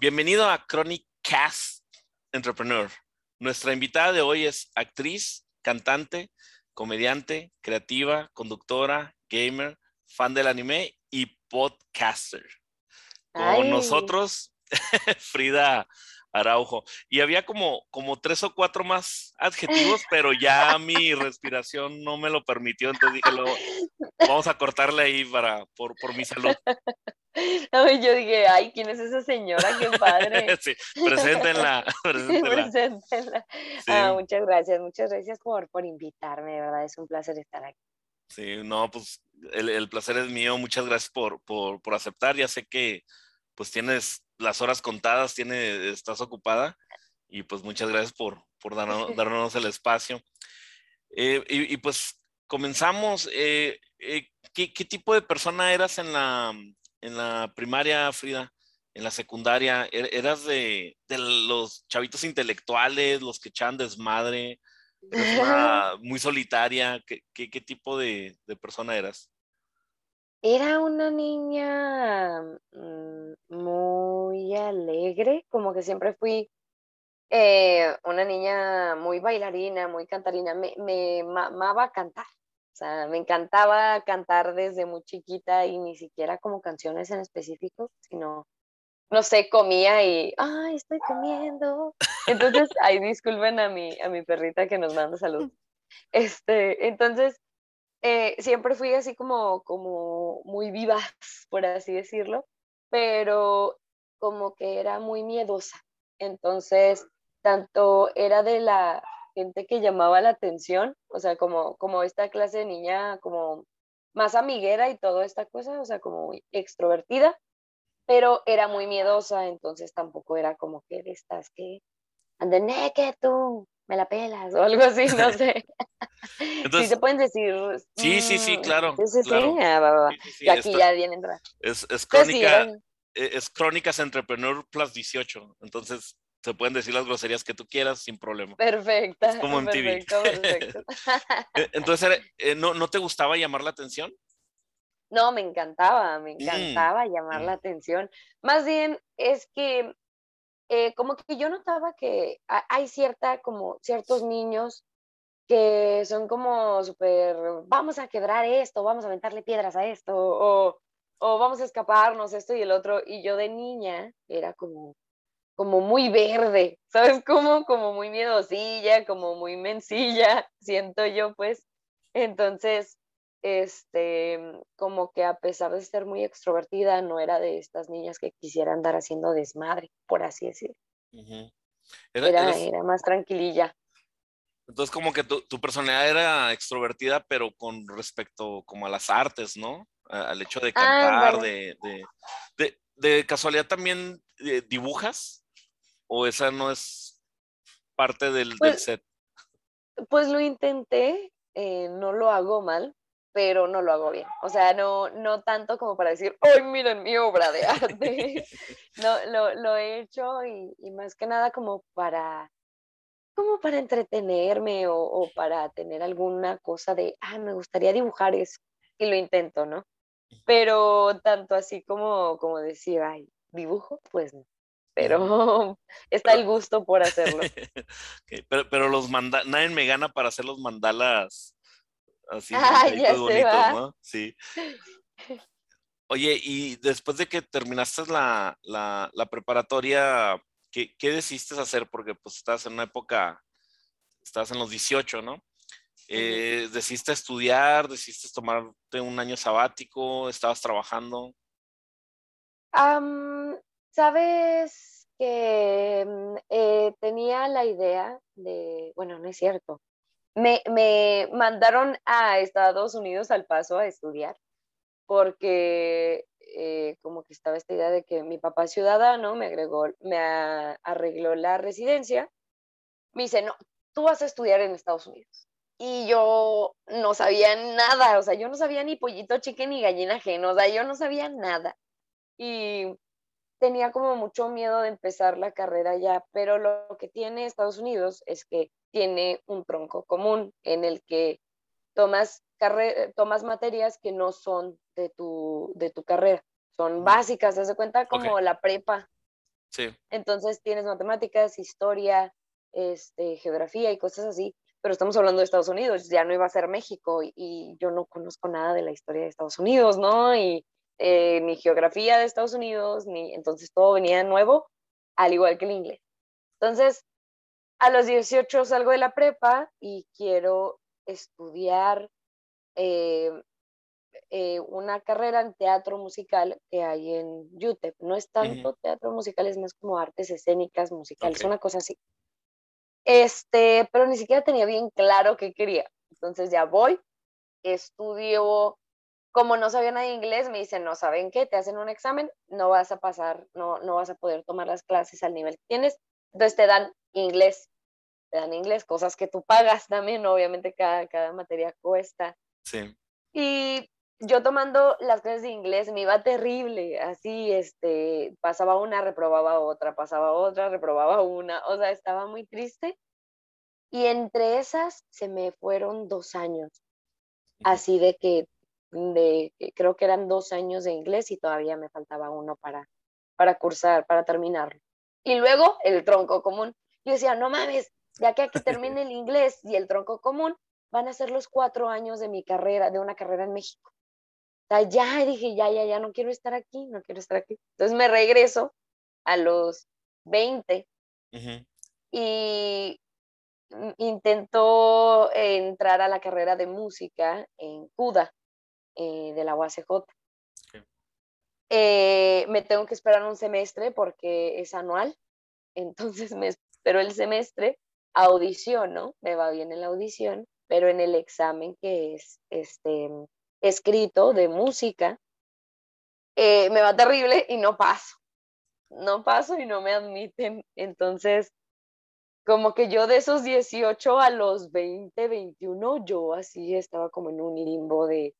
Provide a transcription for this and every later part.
Bienvenido a Chronic Cast Entrepreneur. Nuestra invitada de hoy es actriz, cantante, comediante, creativa, conductora, gamer, fan del anime y podcaster. Con nosotros, Frida Araujo. Y había como, como tres o cuatro más adjetivos, pero ya mi respiración no me lo permitió, entonces dije, luego, vamos a cortarle ahí para, por, por mi salud. yo dije, ay, ¿quién es esa señora? Qué padre. sí, preséntenla. preséntenla. Ah, muchas gracias, muchas gracias por, por invitarme, de verdad, es un placer estar aquí. Sí, no, pues el, el placer es mío, muchas gracias por, por, por aceptar, ya sé que pues tienes las horas contadas, tiene, estás ocupada y pues muchas gracias por, por darnos, el espacio. Eh, y, pues comenzamos. Eh, eh, ¿qué, tipo de persona eras en la, en la primaria, Frida? En la secundaria, ¿Er-, ¿eras de, los chavitos intelectuales, los que echan desmadre? muy solitaria? ¿Qué, qué, tipo de, de persona eras? Era una niña mm, muy alegre, como que siempre fui eh, una niña muy bailarina, muy cantarina. Me, me amaba cantar, o sea, me encantaba cantar desde muy chiquita y ni siquiera como canciones en específico, sino, no sé, comía y, ay, estoy comiendo. Entonces, ahí disculpen a mi, a mi perrita que nos manda salud. Este, entonces, eh, siempre fui así como, como muy viva, por así decirlo, pero como que era muy miedosa. Entonces, tanto era de la gente que llamaba la atención, o sea, como, como esta clase de niña como más amiguera y toda esta cosa, o sea, como extrovertida, pero era muy miedosa, entonces tampoco era como que de estas que anden que tú me la pelas o algo así, no sé. Entonces, sí, se pueden decir. Sí, sí, sí, mm, claro. Sí, sí, ah, y aquí ya viene entrar. Es, es crónica, e, es Crónicas Entrepreneur Plus 18. Entonces, se pueden decir las groserías que tú quieras sin problema. Perfecta. Es como en perfecto, TV. Perfecto. E, entonces, eh, ¿no, ¿no te gustaba llamar la atención? No, me encantaba, me mm, encantaba llamar la mm. atención. Más bien es que eh, como que yo notaba que hay cierta, como ciertos niños que son como súper, vamos a quebrar esto, vamos a aventarle piedras a esto, o, o vamos a escaparnos esto y el otro, y yo de niña era como, como muy verde, ¿sabes? Como, como muy miedosilla, como muy mencilla, siento yo, pues. Entonces, este, como que a pesar de ser muy extrovertida, no era de estas niñas que quisieran andar haciendo desmadre, por así decir. era, era, más tranquililla. Entonces, como que tu, tu, personalidad era extrovertida, pero con respecto como a las artes, ¿no? al hecho de cantar, de, de, de, casualidad también eh, dibujas, o esa no es parte del, del pues set. Pues lo intenté, eh, no lo hago mal, pero no lo hago bien. O sea, no, no tanto como para decir, ¡ay, miren mi obra de arte! no, lo, lo, he hecho y, y, más que nada como para, como para entretenerme o, o, para tener alguna cosa de, ah, me gustaría dibujar eso. Y lo intento, ¿no? Pero tanto así como, como decir, ay, dibujo, pues no. Pero está el gusto por hacerlo. pero, pero los mandalas, nadie me gana para hacer los mandalas así ah, bonitos, ¿no? Sí. Oye, y después de que terminaste la, la, la preparatoria, ¿qué, ¿qué, decidiste hacer? Porque pues estabas en una época, estabas en los 18, ¿no? Eh, ¿Decidiste estudiar? ¿Decidiste tomarte un año sabático? ¿Estabas trabajando? Sabes que mm, eh, tenía la idea de, bueno, no es cierto, me, mandaron a Estados Unidos al paso a estudiar, porque eh, como que estaba esta idea de que mi papá es ciudadano, me agregó, me arregló la residencia, me dice, no, tú vas a estudiar en Estados Unidos. Y yo no sabía nada, o sea, yo no sabía ni pollito chique ni gallina ajeno, o sea, yo no sabía nada. Y tenía como mucho miedo de empezar la carrera ya, pero lo que tiene Estados Unidos es que tiene un tronco común en el que tomas, tomas materias que no son de tu, de tu carrera, son básicas, se cuenta como la prepa. Sí. Entonces tienes matemáticas, historia, este, geografía y cosas así, pero estamos hablando de Estados Unidos, ya no iba a ser México y, yo no conozco nada de la historia de Estados Unidos, ¿no? Y eh, ni geografía de Estados Unidos, ni entonces todo venía nuevo, al igual que el inglés. Entonces, a los 18 salgo de la prepa y quiero estudiar eh, eh, una carrera en teatro musical que hay en UTEP. No es tanto teatro musical, es más como artes escénicas musicales, una cosa así. Este, pero ni siquiera tenía bien claro qué quería. Entonces ya voy, estudio, como no sabía nada de inglés, me dicen, no saben qué, te hacen un examen, no vas a pasar, no, no vas a poder tomar las clases al nivel que tienes. Entonces te dan inglés, te dan inglés, cosas que tú pagas también, obviamente cada, cada materia cuesta. Sí. Y yo tomando las clases de inglés me iba terrible, así, este, pasaba una, reprobaba otra, pasaba otra, reprobaba una, o sea, estaba muy triste. Y entre esas se me fueron dos años, así de que, de, creo que eran dos años de inglés y todavía me faltaba uno para, para cursar, para terminarlo. Y luego el tronco común. Yo decía, no mames, ya que aquí termine el inglés y el tronco común, van a ser los cuatro años de mi carrera, de una carrera en México sea, ya dije, ya, ya, ya no quiero estar aquí, no quiero estar aquí. Entonces me regreso a los 20 y intento entrar a la carrera de música en CUDA eh, de la UACJ. Eh, me tengo que esperar un semestre porque es anual, entonces me espero el semestre, audiciono, me va bien en la audición, pero en el examen que es este escrito de música, eh, me va terrible y no paso. No paso y no me admiten. Entonces, como que yo de esos 18 a los 20, 21, yo así estaba como en un limbo de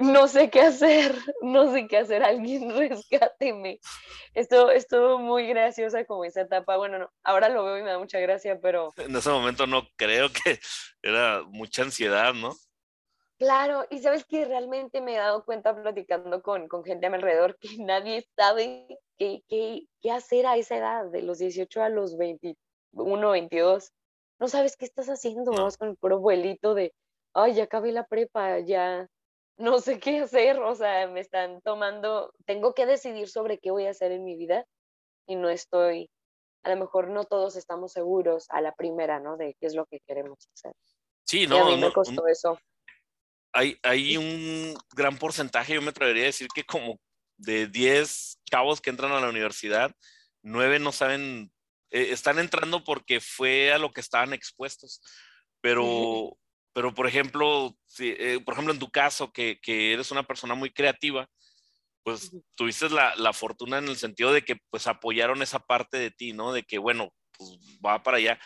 no sé qué hacer, no sé qué hacer, alguien rescáteme. Esto estuvo muy graciosa como esa etapa. Bueno, no, ahora lo veo y me da mucha gracia, pero... En ese momento no creo que era mucha ansiedad, ¿no? Claro, y sabes que realmente me he dado cuenta platicando con, con gente a mi alrededor que nadie sabe qué, qué, qué hacer a esa edad, de los 18 a los 21, 22. No sabes qué estás haciendo, vas con el puro vuelito de, ay, ya acabé la prepa, ya no sé qué hacer, o sea, me están tomando, tengo que decidir sobre qué voy a hacer en mi vida y no estoy, a lo mejor no todos estamos seguros a la primera, ¿no? De qué es lo que queremos hacer. Sí, no, a mí me costó eso hay, hay un gran porcentaje, yo me atrevería a decir que como de 10 chavos que entran a la universidad, 9 no saben, eh, están entrando porque fue a lo que estaban expuestos. Pero, pero por ejemplo, si, eh, por ejemplo, en tu caso, que, que, eres una persona muy creativa, pues tuviste la, la, fortuna en el sentido de que pues apoyaron esa parte de ti, ¿no? De que, bueno, pues va para allá.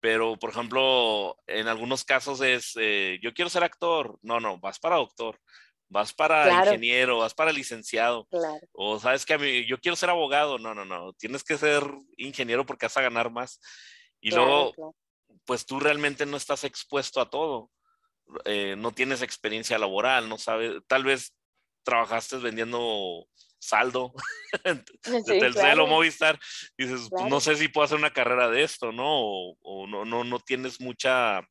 Pero por ejemplo, en algunos casos es, eh, yo quiero ser actor, no, no, vas para doctor, vas para ingeniero, vas para licenciado, o sabes que a mí, yo quiero ser abogado, no, no, no, tienes que ser ingeniero porque vas a ganar más. Y luego, pues tú realmente no estás expuesto a todo, eh, no tienes experiencia laboral, no sabes, tal vez trabajaste vendiendo saldo de Telcel o Movistar, dices, pues, no sé si puedo hacer una carrera de esto, ¿no? O, no, no, no tienes mucha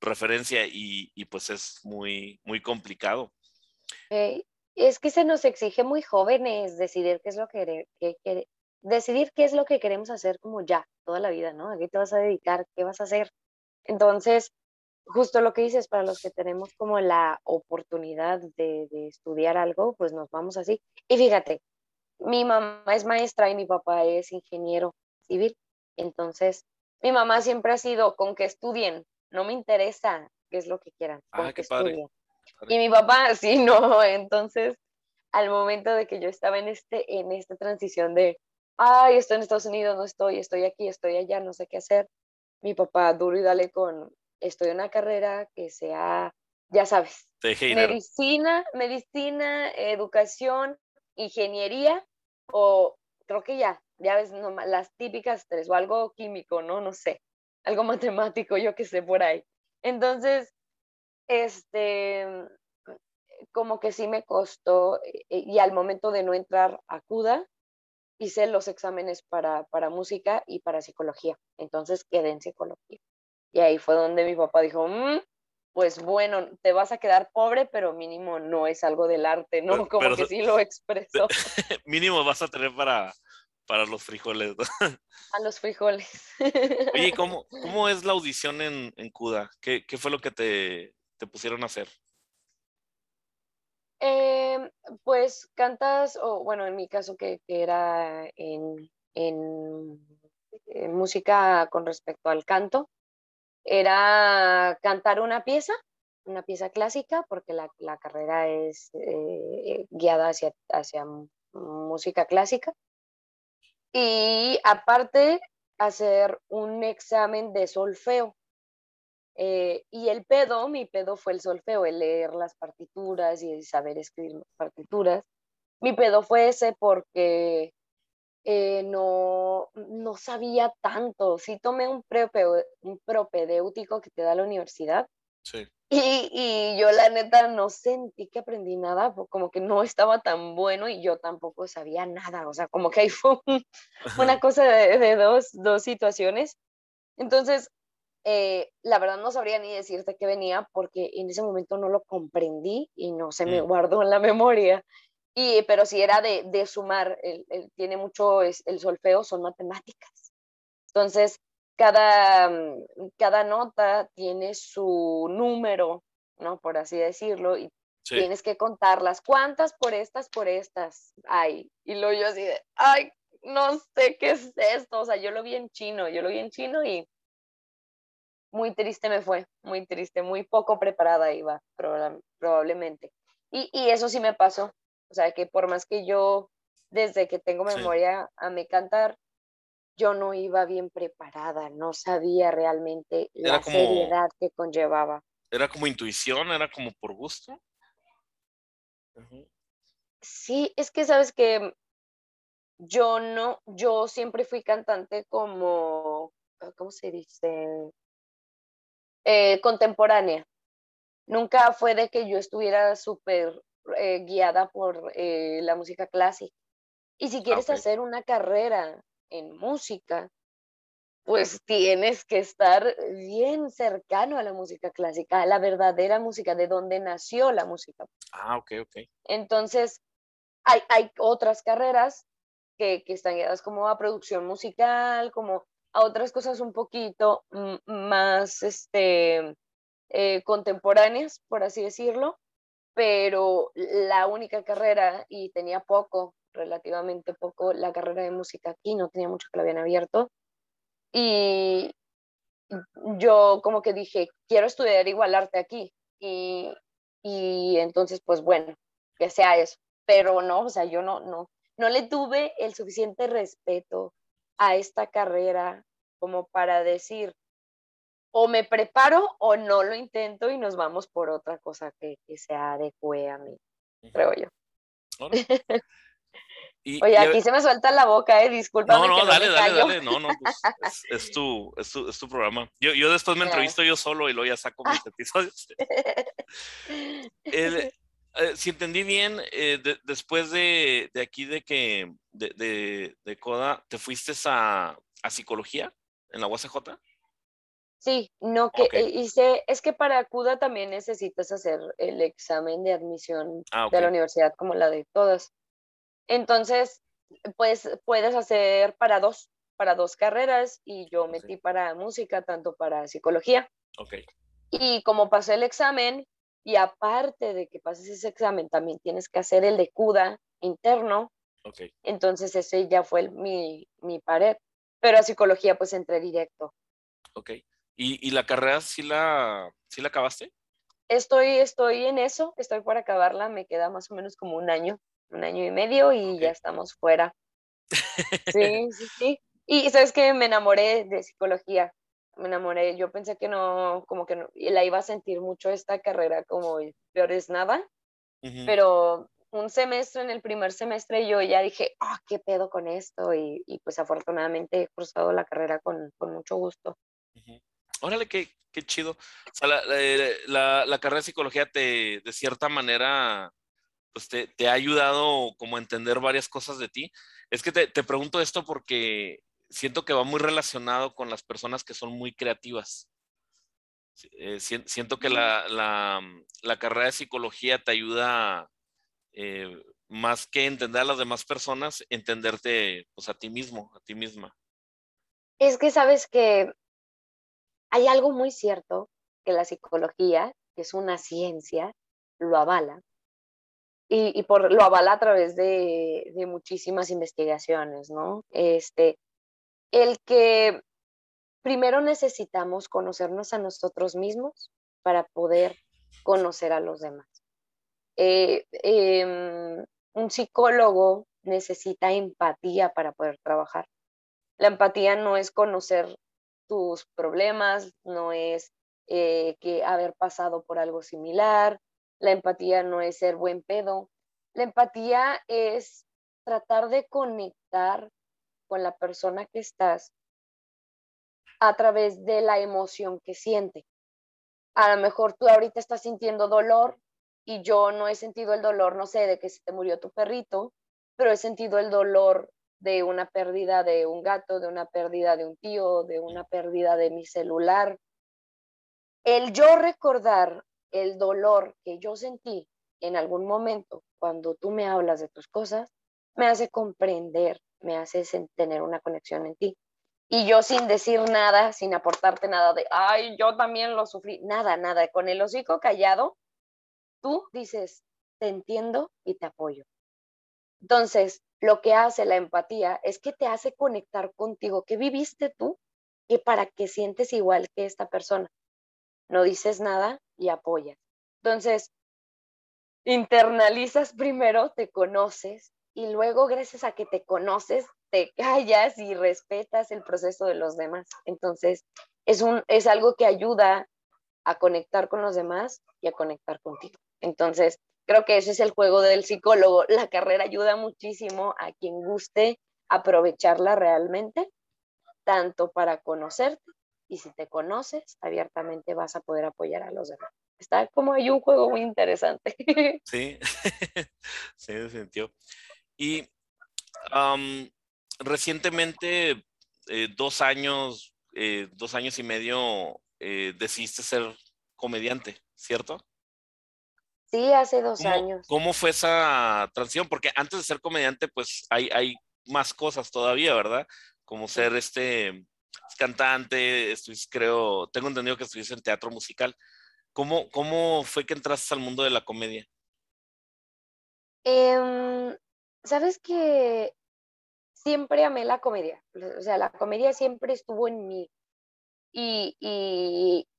referencia y, pues es muy, muy complicado. es que se nos exige muy jóvenes decidir qué es lo que, que, decidir qué es lo que queremos hacer como ya, toda la vida, ¿no? ¿A qué te vas a dedicar? ¿Qué vas a hacer? Entonces, justo lo que dices, para los que tenemos como la oportunidad de, estudiar algo, pues nos vamos así. Y fíjate, mi mamá es maestra y mi papá es ingeniero civil. Entonces, mi mamá siempre ha sido con que estudien, no me interesa qué es lo que quieran, con ah, que estudien. Y mi papá, sí, no, entonces, al momento de que yo estaba en, este, en esta transición de, ay, estoy en Estados Unidos, no estoy, estoy aquí, estoy allá, no sé qué hacer, mi papá duro y dale con, estoy en una carrera que sea, ya sabes, medicina, medicina, educación, ingeniería o creo que ya, ya ves, las típicas tres o algo químico, ¿no? No sé, algo matemático, yo que sé por ahí. Entonces, este, como que sí me costó eh, y al momento de no entrar a CUDA, hice los exámenes para, para música y para psicología. Entonces quedé en psicología. Y ahí fue donde mi papá dijo, mm, pues bueno, te vas a quedar pobre, pero mínimo no es algo del arte, ¿no? Como que sí lo expresó. mínimo vas a tener para, para los frijoles. A los frijoles. Oye, ¿cómo, cómo es la audición en, en CUDA? ¿Qué, ¿Qué, fue lo que te, te pusieron a hacer? Eh, pues cantas, o bueno, en mi caso que, que era en, en, en, música con respecto al canto, era cantar una pieza, una pieza clásica, porque la, la carrera es eh, guiada hacia, hacia música clásica. Y aparte, hacer un examen de solfeo. Eh, y el pedo, mi pedo fue el solfeo, el leer las partituras y saber escribir partituras. Mi pedo fue ese porque eh, no, no sabía tanto. Sí tomé un, un propedéutico que te da la universidad. Sí. Y, y, yo la neta no sentí que aprendí nada, como que no estaba tan bueno y yo tampoco sabía nada. O sea, como que ahí fue una cosa de, de dos, dos situaciones. Entonces, eh, la verdad no sabría ni decirte qué venía porque en ese momento no lo comprendí y no se me mm. guardó en la memoria. Y, pero si era de, de sumar, el, el, tiene mucho, es, el solfeo son matemáticas. Entonces, cada, mm, cada nota tiene su número, ¿no? Por así decirlo, y sí. tienes que contarlas. ¿Cuántas por estas, por estas hay? Y luego yo así de, ay, no sé qué es esto. O sea, yo lo vi en chino, yo lo vi en chino y muy triste me fue, muy triste, muy poco preparada iba, probablemente. Y, y, eso sí me pasó, o sea, que por más que yo, desde que tengo memoria a me cantar, yo no iba bien preparada, no sabía realmente la seriedad que conllevaba. ¿Era como intuición? ¿Era como por gusto? Uh -huh. Sí, es que sabes que yo no, yo siempre fui cantante como, ¿cómo se dice? Eh, contemporánea. Nunca fue de que yo estuviera súper eh, guiada por eh, la música clásica. Y si quieres okay. hacer una carrera en música, pues tienes que estar bien cercano a la música clásica, a la verdadera música, de donde nació la música. Ah, ok, ok. Entonces, hay, hay otras carreras que, que están guiadas como a producción musical, como a otras cosas un poquito más este, eh, contemporáneas, por así decirlo, pero la única carrera, y tenía poco, relativamente poco, la carrera de música aquí, no tenía mucho que la habían abierto, y yo como que dije, quiero estudiar igual arte aquí, y, y entonces pues bueno, que sea eso, pero no, o sea, yo no, no, no le tuve el suficiente respeto a esta carrera como para decir, o me preparo o no lo intento y nos vamos por otra cosa que, que se adecue a mí, creo yo. Y, Oye, aquí se me suelta la boca, eh, discúlpame. No, no, que dale, no dale, dale, no, no, pues es, es, tu, es, tu, es tu programa. Yo, yo después me entrevisto yo solo y luego ya saco mis episodios. El, eh, si entendí bien, eh, de, después de, de, aquí de que, de, de, de Coda, ¿te fuiste a, a psicología? en la UACJ? Sí, no que okay. hice, es que para CUDA también necesitas hacer el examen de admisión ah, okay. de la universidad como la de todas. Entonces, pues puedes hacer para dos, para dos carreras y yo metí sí. para música, tanto para psicología. Okay. Y como pasé el examen, y aparte de que pases ese examen, también tienes que hacer el de CUDA interno. Okay. Entonces ese ya fue el, mi, mi pared pero a psicología pues entré directo. Ok. ¿Y, y la carrera sí la, sí la acabaste? Estoy, estoy en eso, estoy por acabarla, me queda más o menos como un año, un año y medio y okay. ya estamos fuera. Sí, sí, sí. Y sabes que me enamoré de psicología, me enamoré, yo pensé que no, como que no, la iba a sentir mucho esta carrera como peor es nada, uh -huh. pero un semestre, en el primer semestre, yo ya dije, ah, oh, qué pedo con esto, y, y, pues afortunadamente he cruzado la carrera con, con mucho gusto. Uh -huh. Órale, qué, qué chido. O sea, la, la, la, carrera de psicología te, de cierta manera, pues te, ha ayudado como a entender varias cosas de ti. Es que te, pregunto esto porque siento que va muy relacionado con las personas que son muy creativas. Eh, siento que la, la, carrera de psicología te ayuda eh, más que entender a las demás personas, entenderte pues a ti mismo, a ti misma. Es que sabes que hay algo muy cierto que la psicología, que es una ciencia, lo avala. Y, por, lo avala a través de, de, muchísimas investigaciones, ¿no? Este, el que primero necesitamos conocernos a nosotros mismos para poder conocer a los demás. Eh, em, un psicólogo necesita empatía para poder trabajar. La empatía no es conocer tus problemas, no es eh, que haber pasado por algo similar, la empatía no es ser buen pedo, la empatía es tratar de conectar con la persona que estás a través de la emoción que siente. A lo mejor tú ahorita estás sintiendo dolor y yo no he sentido el dolor, no sé, de que se te murió tu perrito, pero he sentido el dolor de una pérdida de un gato, de una pérdida de un tío, de una pérdida de mi celular. El yo recordar el dolor que yo sentí en algún momento cuando tú me hablas de tus cosas, me hace comprender, me hace tener una conexión en ti. Y yo sin decir nada, sin aportarte nada de, ay, yo también lo sufrí, nada, nada, con el hocico callado, tú dices, te entiendo y te apoyo. Entonces, lo que hace la empatía es que te hace conectar contigo. ¿Qué viviste tú? Que para que sientes igual que esta persona. No dices nada y apoyas. Entonces, internalizas primero, te conoces y luego gracias a que te conoces, te callas y respetas el proceso de los demás. Entonces, es, un, es algo que ayuda a conectar con los demás y a conectar contigo. Entonces, Creo que ese es el juego del psicólogo. La carrera ayuda muchísimo a quien guste aprovecharla realmente, tanto para conocerte y si te conoces, abiertamente vas a poder apoyar a los demás. Está como hay un juego muy interesante. Sí, sí, sentido. Y recientemente, eh, dos años, eh, dos años y medio, eh, decidiste ser comediante, ¿cierto? Sí, hace dos años. ¿Cómo fue esa transición? Porque antes de ser comediante, pues hay, hay más cosas todavía, ¿verdad? Como ser este cantante, creo, tengo entendido que estuviste en teatro musical. ¿Cómo, ¿Cómo fue que entraste al mundo de la comedia? Em, Sabes que siempre amé la comedia. O sea, la comedia siempre estuvo en mí. Y,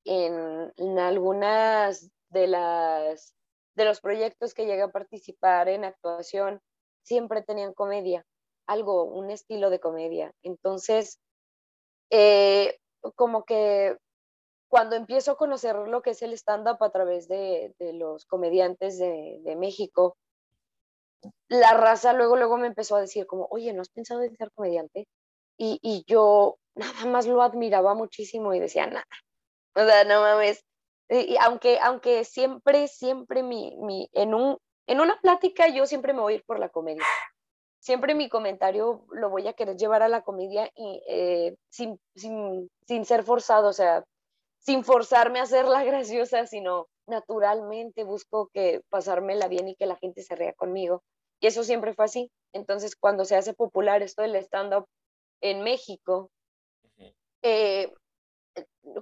en, en algunas de las de los proyectos que llegué a participar en actuación, siempre tenían comedia, algo, un estilo de comedia. Entonces, eh, como que cuando empiezo a conocer lo que es el stand-up a través de, los comediantes de, México, la raza luego, luego me empezó a decir como, oye, ¿no has pensado en ser comediante? Y, y yo nada más lo admiraba muchísimo y decía, nada, o sea, no mames, y aunque, aunque siempre, siempre mi, mi, en, un, en una plática yo siempre me voy a ir por la comedia. Siempre mi comentario lo voy a querer llevar a la comedia y eh, sin, sin, sin ser forzado, o sea, sin forzarme a hacerla graciosa, sino naturalmente busco que pasármela bien y que la gente se ría conmigo. Y eso siempre fue así. Entonces, cuando se hace popular esto del stand-up en México, eh,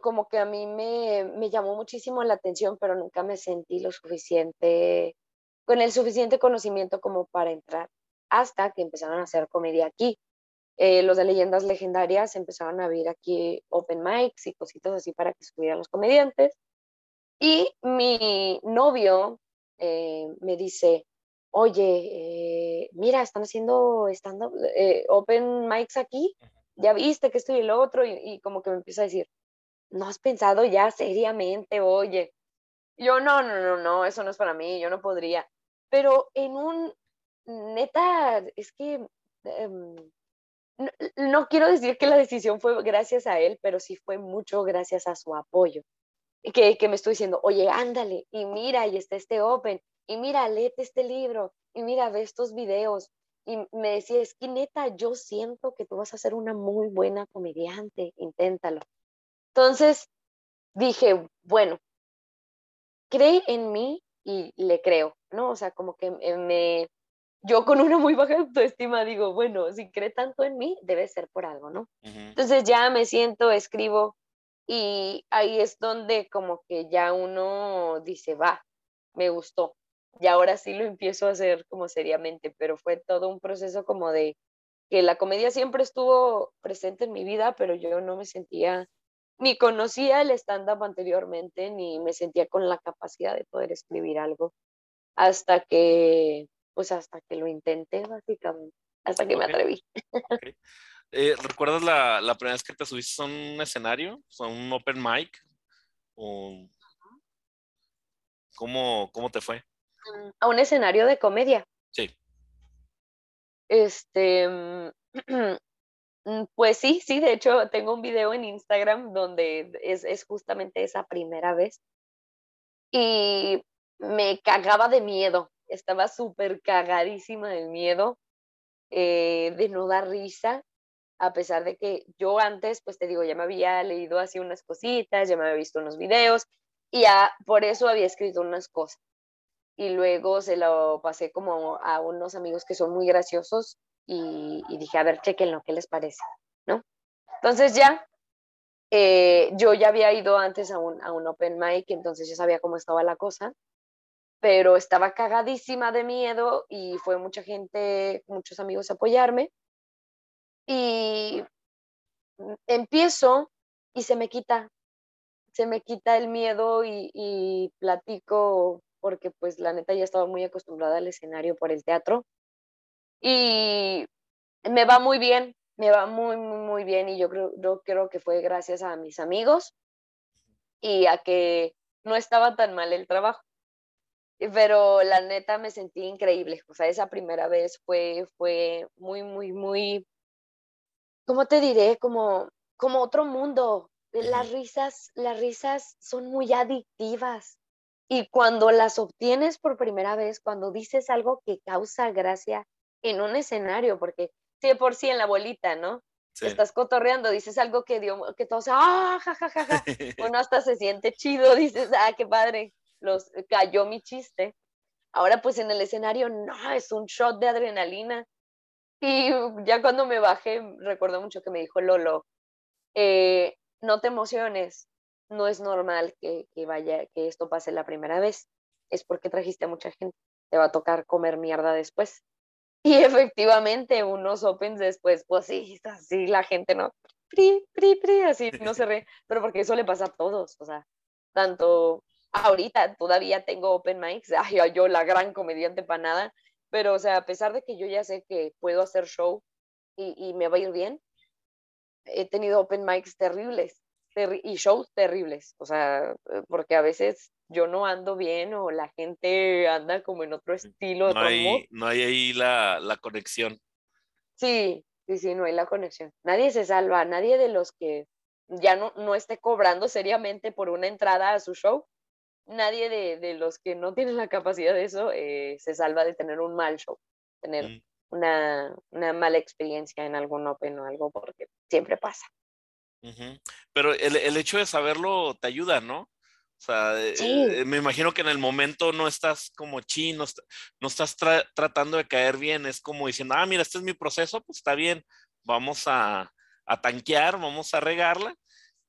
como que a mí me, me llamó muchísimo la atención, pero nunca me sentí lo suficiente, con el suficiente conocimiento como para entrar, hasta que empezaron a hacer comedia aquí. Eh, los de leyendas legendarias empezaron a abrir aquí open mics y cositas así para que subieran los comediantes. Y mi novio eh, me dice, oye, eh, mira, están haciendo stand open mics aquí, ya viste que estoy el otro, y, y, como que me empieza a decir, ¿no has pensado ya seriamente, oye? Yo no, no, no, no, eso no es para mí, yo no podría. Pero en un, neta, es que em, no, quiero decir que la decisión fue gracias a él, pero sí fue mucho gracias a su apoyo. Que, que me estoy diciendo, oye, ándale, y mira, y está este Open, y mira, léete este libro, y mira, ve estos videos. Y me decía, es que neta, yo siento que tú vas a ser una muy buena comediante, inténtalo. Entonces dije, bueno, cree en mí y le creo, ¿no? O sea, como que me, yo con una muy baja autoestima digo, bueno, si cree tanto en mí, debe ser por algo, ¿no? Entonces ya me siento, escribo y ahí es donde como que ya uno dice, va, me gustó. Y ahora sí lo empiezo a hacer como seriamente, pero fue todo un proceso como de que la comedia siempre estuvo presente en mi vida, pero yo no me sentía, ni conocía el stand-up anteriormente, ni me sentía con la capacidad de poder escribir algo hasta que, pues hasta que lo intenté básicamente, hasta que me atreví. Eh, ¿Recuerdas la, la, primera vez que te subiste a un escenario, a un open mic? ¿O cómo, ¿Cómo te fue? Mm, a un escenario de comedia. Sí. Este, mm, mm, pues sí, sí, de hecho tengo un video en Instagram donde es, es justamente esa primera vez. Y me cagaba de miedo, estaba súper cagadísima de miedo, eh, de no dar risa, a pesar de que yo antes, pues te digo, ya me había leído así unas cositas, ya me había visto unos videos y ya por eso había escrito unas cosas. Y luego se lo pasé como a unos amigos que son muy graciosos y, dije, a ver, chequenlo, ¿qué les parece? ¿No? Entonces ya, eh, yo ya había ido antes a un, a un open mic, entonces ya sabía cómo estaba la cosa pero estaba cagadísima de miedo y fue mucha gente, muchos amigos a apoyarme. Y empiezo y se me quita, se me quita el miedo y, platico porque pues la neta ya estaba muy acostumbrada al escenario por el teatro. Y me va muy bien, me va muy, muy, muy bien y yo creo, yo creo que fue gracias a mis amigos y a que no estaba tan mal el trabajo pero la neta me sentí increíble, o sea, esa primera vez fue, fue muy, muy, muy, ¿cómo te diré? Como, como otro mundo. Las risas, las risas son muy adictivas y cuando las obtienes por primera vez, cuando dices algo que causa gracia en un escenario, porque sí, por sí en la bolita, ¿no? Estás cotorreando, dices algo que dio, que todos, ah, ja, ja, ja, ja. Uno hasta se siente chido, dices, ah, qué padre los cayó mi chiste. Ahora pues en el escenario, no, es un shot de adrenalina. Y ya cuando me bajé, recuerdo mucho que me dijo Lolo, eh, no te emociones, no es normal que, que, vaya, que esto pase la primera vez, es porque trajiste a mucha gente, te va a tocar comer mierda después. Y efectivamente, unos opens después, pues sí, así la gente no, pri, pri, pri, así no se re, pero porque eso le pasa a todos, o sea, tanto ahorita todavía tengo open mics, ay, yo la gran comediante para nada, pero o sea, a pesar de que yo ya sé que puedo hacer show y, me va a ir bien, he tenido open mics terribles y shows terribles, o sea, eh, porque a veces yo no ando bien o la gente anda como en otro estilo. No, hay, no hay ahí la, la conexión. Sí, sí, sí, no hay la conexión. Nadie se salva, nadie de los que ya no, no esté cobrando seriamente por una entrada a su show, nadie de, los que no tienen la capacidad de eso eh, se salva de tener un mal show, tener mm. una, mala experiencia en algún Open o algo, porque siempre pasa. Pero el, hecho de saberlo te ayuda, ¿no? O sea, eh, eh, me imagino que en el momento no estás como chino, no, estás tratando de caer bien, es como diciendo, ah, mira, este es mi proceso, pues está bien, vamos a, tanquear, vamos a regarla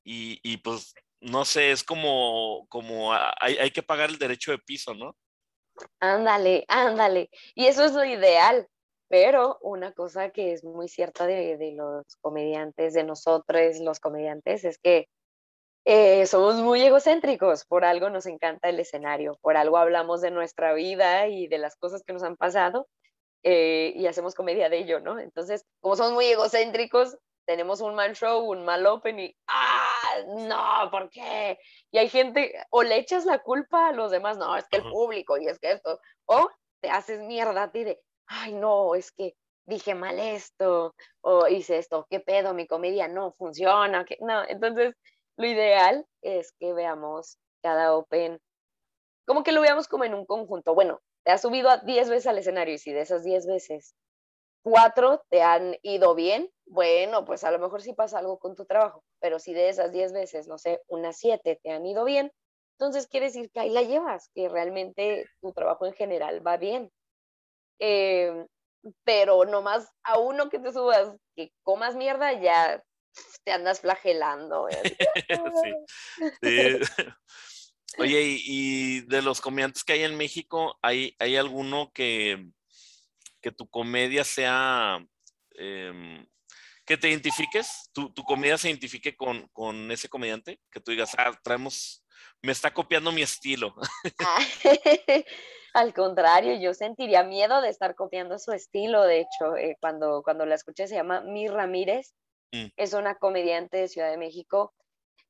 y, y pues no sé, es como, como hay, hay, que pagar el derecho de piso, ¿no? Ándale, ándale. Y eso es lo ideal. Pero una cosa que es muy cierta de, los comediantes, de nosotros los comediantes, es que eh, somos muy egocéntricos. Por algo nos encanta el escenario, por algo hablamos de nuestra vida y de las cosas que nos han pasado eh, y hacemos comedia de ello, ¿no? Entonces, como somos muy egocéntricos, tenemos un mal show, un mal open ah, no, ¿por qué? Y hay gente, o le echas la culpa a los demás, no, es que el público y es que esto, o te haces mierda a ti de, ay, no, es que dije mal esto, o hice esto, qué pedo, mi comedia no funciona, que no, entonces lo ideal es que veamos cada open, como que lo veamos como en un conjunto. Bueno, te has subido a 10 veces al escenario y si de esas 10 veces, cuatro te han ido bien, bueno, pues a lo mejor sí pasa algo con tu trabajo, pero si de esas 10 veces, no sé, unas 7 te han ido bien, entonces quiere decir que ahí la llevas, que realmente tu trabajo en general va bien. Eh, pero nomás a uno que te subas, que comas mierda, ya te andas flagelando. Oye, y, de los comediantes que hay en México, ¿hay, hay alguno que, que tu comedia sea, em, que te identifiques, tu, tu, comedia se identifique con, con ese comediante? Que tú digas, ah, traemos, me está copiando mi estilo. Ah, al contrario, yo sentiría miedo de estar copiando su estilo. De hecho, eh, cuando, cuando la escuché, se llama Mi Ramírez. Mm. Es una comediante de Ciudad de México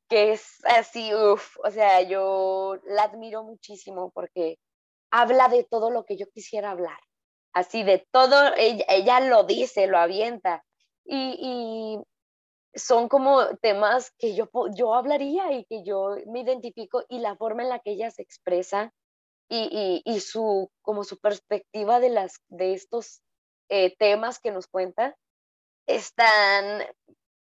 que es así, uff, o sea, yo la admiro muchísimo porque habla de todo lo que yo quisiera hablar. Así de todo, ella, lo dice, lo avienta. Y, son como temas que yo, yo hablaría y que yo me identifico y la forma en la que ella se expresa y, su, como su perspectiva de, las, de estos eh, temas que nos cuenta, están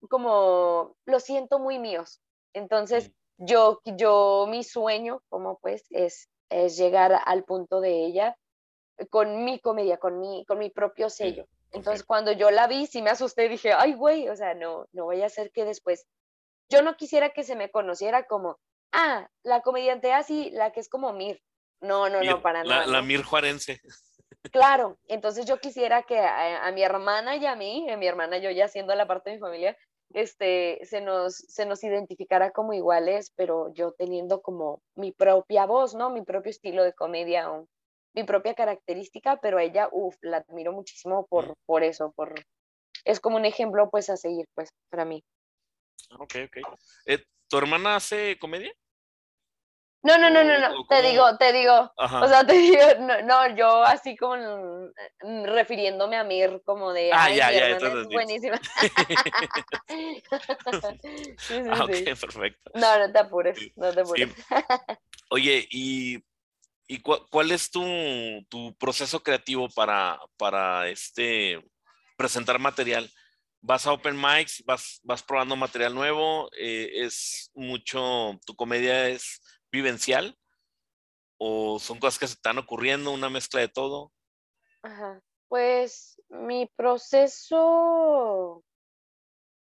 como, lo siento muy míos. Entonces, yo, yo, mi sueño, como pues, es, es llegar al punto de ella con mi comedia, con mi, con mi propio sello. Entonces, cuando yo la vi, sí me asusté, dije, ay, güey, o sea, no, no voy a hacer que después, yo no quisiera que se me conociera como, ah, la comediante así, la que es como Mir, no, no, no, para nada. La, Mir Juarense. Claro, entonces yo quisiera que a, mi hermana y a mí, a mi hermana yo ya siendo la parte de mi familia, este, se nos, se nos identificara como iguales, pero yo teniendo como mi propia voz, ¿no? Mi propio estilo de comedia o mi propia característica, pero ella, uff, la admiro muchísimo por, por eso, por, es como un ejemplo pues a seguir pues para mí. Ok, ok. Eh, ¿Tu hermana hace comedia? No, no, no, no, no, te digo, te digo, o sea, te digo, no, yo así como refiriéndome a Mir como de, ah, ya, ya, es buenísima. ah, ok, perfecto. No, no te apures, no te apures. Oye, ¿y, y cuál es tu, tu, proceso creativo para, para este, presentar material? ¿Vas a open mics, vas, vas probando material nuevo? Eh, ¿Es mucho, tu comedia es vivencial? ¿O son cosas que se están ocurriendo, una mezcla de todo? Ajá. Pues mi proceso,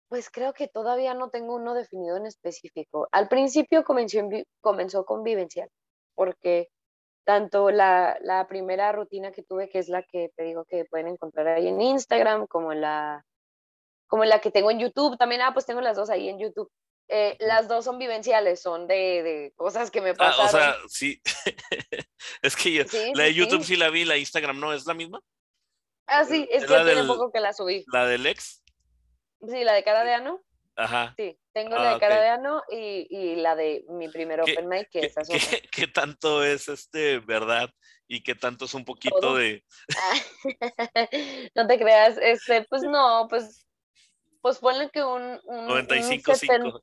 pues creo que todavía no tengo uno definido en específico. Al principio comenzó, comenzó con vivencial, porque tanto la, la, primera rutina que tuve, que es la que te digo que pueden encontrar ahí en Instagram, como la, como la que tengo en YouTube, también, ah, pues tengo las dos ahí en YouTube. Eh, las dos son vivenciales, son de, de cosas que me pasaron. Ah, o sea, sí. es que yo, la de YouTube sí. la vi, la Instagram no, ¿es la misma? Ah, sí, es, que tiene poco que la subí. ¿La del ex? Sí, la de cara de ano. Ajá. Sí, tengo la ah, de cara de ano y, y, la de mi primer open mic, que es ¿qué, ¿Qué tanto es este verdad y qué tanto es un poquito de. no te creas, este, pues no, pues, pues ponle que un. un 95, un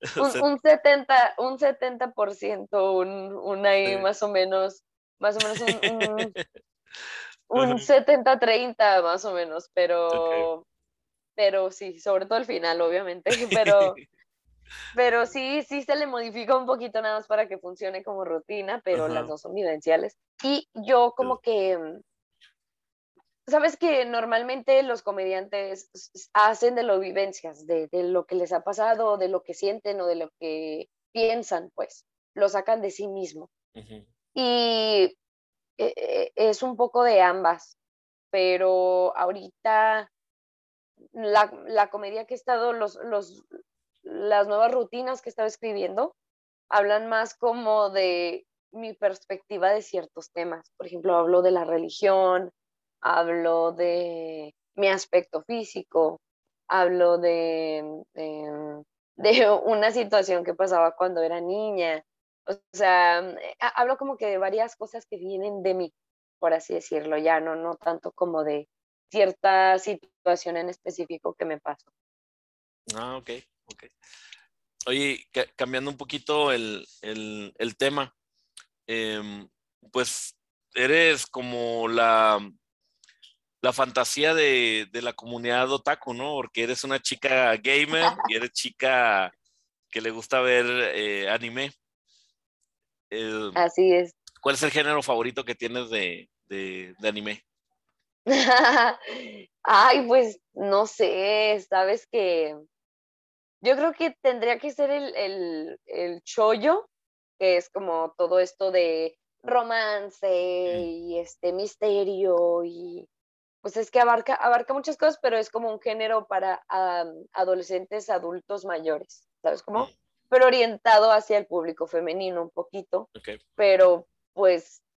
un, 70, un 70%, un, un ahí más o menos, más o menos un, un, 70-30 más o menos, pero, pero sí, sobre todo el final, obviamente, pero, pero sí, sí se le modifica un poquito nada más para que funcione como rutina, pero las dos son vivenciales. Y yo como que sabes que normalmente los comediantes hacen de lo vivencias, de, lo que les ha pasado, de lo que sienten o de lo que piensan, pues, lo sacan de sí mismo. Y e, e, es un poco de ambas, pero ahorita la, comedia que he estado, los, los, las nuevas rutinas que he estado escribiendo, hablan más como de mi perspectiva de ciertos temas. Por ejemplo, hablo de la religión, hablo de mi aspecto físico, hablo de, de, una situación que pasaba cuando era niña. O sea, hablo como que de varias cosas que vienen de mí, por así decirlo, ya no, no tanto como de cierta situación en específico que me pasó. Ah, ok, ok. Oye, cambiando un poquito el, tema, em, pues eres como la, la fantasía de, la comunidad otaku, ¿no? Porque eres una chica gamer y eres chica que le gusta ver eh, anime. Así es. ¿Cuál es el género favorito que tienes de, anime? Ay, pues no sé, sabes que yo creo que tendría que ser el, el, el chollo, que es como todo esto de romance y este misterio y pues es que abarca, abarca muchas cosas, pero es como un género para adolescentes, adultos mayores, ¿sabes cómo? Pero orientado hacia el público femenino un poquito, pero pues mm,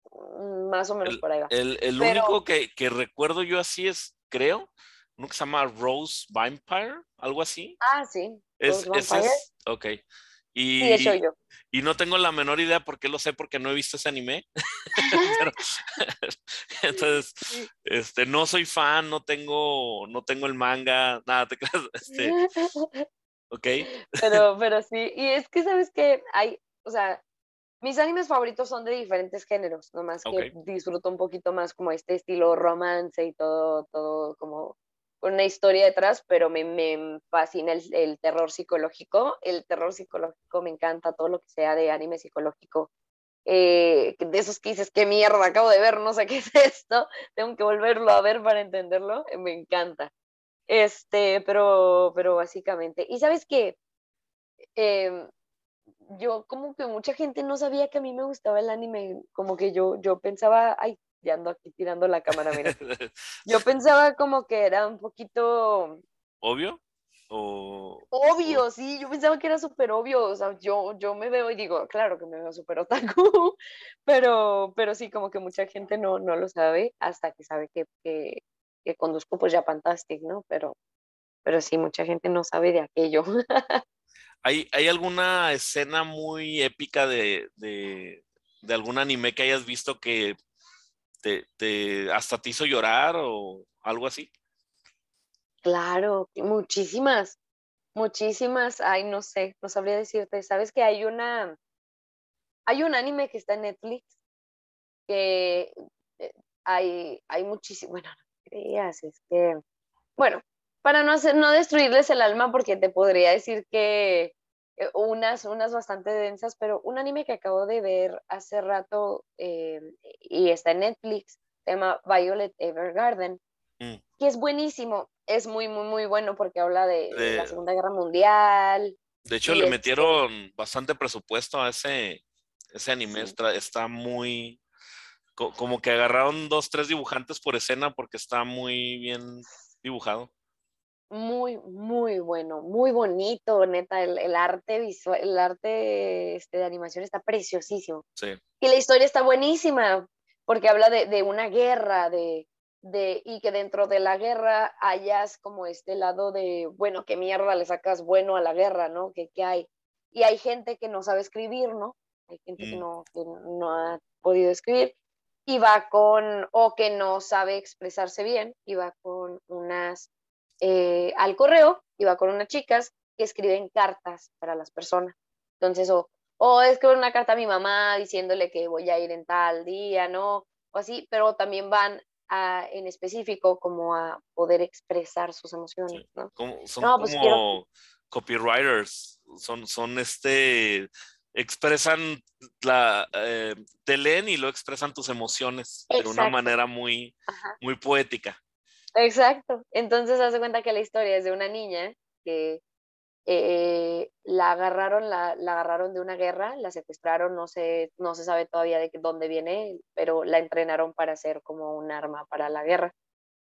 más o menos por ahí va. El, el único que, que, recuerdo yo así es, creo, uno que se llama Rose Vampire, algo así. Ah, sí. Es, es, ok. Y, sí, yo. y no tengo la menor idea por qué lo sé, porque no he visto ese anime. entonces, este, no soy fan, no tengo, no tengo el manga, nada, te este, ok. pero, pero sí, y es que sabes que hay, o sea, mis animes favoritos son de diferentes géneros, nomás que disfruto un poquito más como este estilo romance y todo, todo como una historia detrás, pero me, me fascina el, terror psicológico. El terror psicológico me encanta, todo lo que sea de anime psicológico. Eh, de esos que dices, qué mierda, acabo de ver, no sé qué es esto, tengo que volverlo a ver para entenderlo, me encanta. Este, pero, pero básicamente, y sabes qué, em, yo como que mucha gente no sabía que a mí me gustaba el anime, como que yo, yo pensaba, ay, ya ando aquí tirando la cámara, mira. Yo pensaba como que era un poquito... ¿Obvio? O... Obvio, sí, yo pensaba que era súper obvio, o sea, yo, yo me veo y digo, claro que me veo súper otaku, pero, pero sí, como que mucha gente no, no lo sabe hasta que sabe que, que, que conduzco pues ya Fantastic, ¿no? Pero, pero sí, mucha gente no sabe de aquello. ¿Hay, ¿Hay alguna escena muy épica de, de, de algún anime que hayas visto que te, hasta te hizo llorar o algo así? Claro, muchísimas, muchísimas. Ay, no sé, no sabría decirte. Sabes que hay una, hay un anime que está en Netflix que eh, hay, hay muchísimo, bueno, no creas, es que, bueno, para no hacer, no destruirles el alma, porque te podría decir que eh, unas, unas bastante densas, pero un anime que acabo de ver hace rato eh, y está en Netflix, se llama Violet Evergarden, mm. que es buenísimo, es muy, muy, muy bueno porque habla de, la Segunda Guerra Mundial. De hecho, le metieron bastante presupuesto a ese, ese anime, está, muy, como que agarraron dos, tres dibujantes por escena porque está muy bien dibujado muy, muy bueno, muy bonito, neta, el, arte visual, el arte este, de animación está preciosísimo. Sí. Y la historia está buenísima, porque habla de, una guerra, de, de, y que dentro de la guerra hayas como este lado de, bueno, qué mierda le sacas bueno a la guerra, ¿no? ¿Qué, hay? Y hay gente que no sabe escribir, ¿no? Hay gente que, mm. no, que no ha podido escribir y va con, o que no sabe expresarse bien, y va con unas eh, al correo, iba con unas chicas que escriben cartas para las personas. Entonces, o, o escriben una carta a mi mamá diciéndole que voy a ir en tal día, ¿no? O así, pero también van a, en específico como a poder expresar sus emociones, ¿no? son pues como copywriters, son, son este, expresan la, eh, te leen y lo expresan tus emociones de una manera muy, muy poética. Exacto. Entonces hace cuenta que la historia es de una niña que eh, la agarraron, la, agarraron de una guerra, la secuestraron, no se, no se sabe todavía de dónde viene, pero la entrenaron para ser como un arma para la guerra.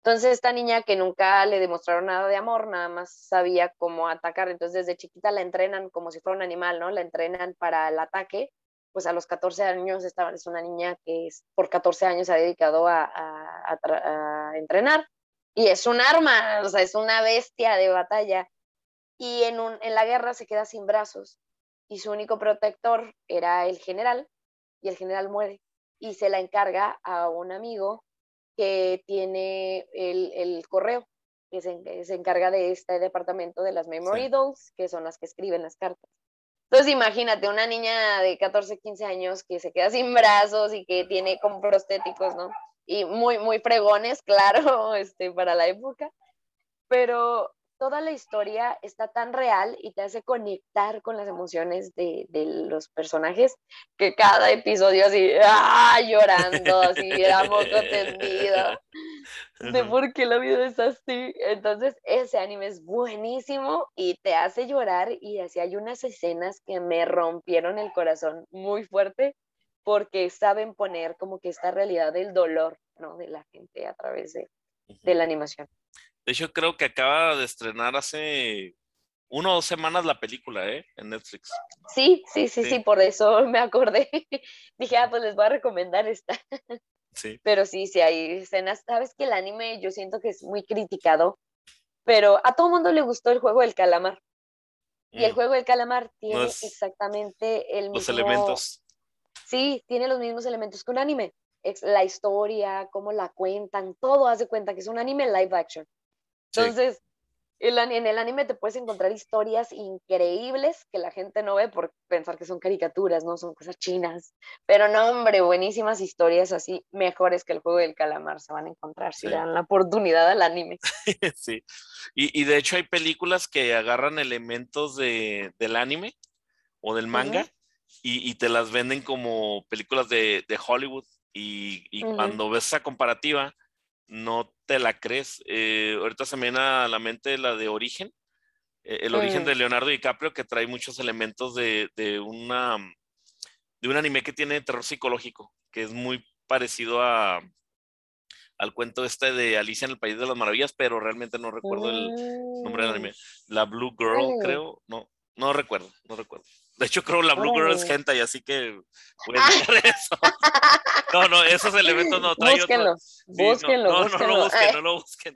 Entonces esta niña que nunca le demostraron nada de amor, nada más sabía cómo atacar, entonces desde chiquita la entrenan como si fuera un animal, ¿no? La entrenan para el ataque, pues a los 14 años esta es una niña que por 14 años se ha dedicado a, a entrenar y es un arma, o sea, es una bestia de batalla. Y en, un, en la guerra se queda sin brazos y su único protector era el general y el general muere y se la encarga a un amigo que tiene el, el correo. que se, se, encarga de este departamento de las Memory Dolls, que son las que escriben las cartas. Entonces imagínate una niña de 14, 15 años que se queda sin brazos y que tiene como prostéticos, ¿no? Y muy, muy fregones, claro, este, para la época. Pero toda la historia está tan real y te hace conectar con las emociones de, los personajes que cada episodio así, ¡ah! llorando, así, era moco tendido, de por qué la vida es así. Entonces, ese anime es buenísimo y te hace llorar y así hay unas escenas que me rompieron el corazón muy fuerte porque saben poner como que esta realidad del dolor, ¿no? De la gente a través de, de la animación. De hecho, creo que acaba de estrenar hace una o dos semanas la película, ¿eh? En Netflix. Sí, sí, sí, sí, por eso me acordé. Dije, ah, pues les voy a recomendar esta. Sí. Pero sí, sí, hay escenas. Sabes que el anime yo siento que es muy criticado, pero a todo mundo le gustó el juego del calamar. Y el mm. juego del calamar tiene exactamente el mismo. Los elementos. Sí, tiene los mismos elementos que un anime. La historia, cómo la cuentan, todo hace cuenta que es un anime live action. Entonces, en el anime te puedes encontrar historias increíbles que la gente no ve por pensar que son caricaturas, ¿no? Son cosas chinas. Pero no, hombre, buenísimas historias así, mejores que el juego del calamar se van a encontrar si le dan la oportunidad al anime. sí. Y, de hecho hay películas que agarran elementos de, del anime o del manga y, te las venden como películas de, Hollywood. Y, cuando ves esa comparativa, no te la crees. Eh, ahorita se me viene a la mente la de Origen, eh, el origen de mm. Leonardo DiCaprio, que trae muchos elementos de, una, de un anime que tiene terror psicológico, que es muy parecido a, al cuento este de Alicia en el País de las Maravillas, pero realmente no recuerdo el nombre del anime. Mm. La Blue Girl, creo, no, no recuerdo, no recuerdo. De hecho, creo que la Blue Girl es hentai, así que voy a eso. No, no, esos elementos no traen Búsquenlo, búsquenlo, no, no, no, lo busquen, no lo busquen.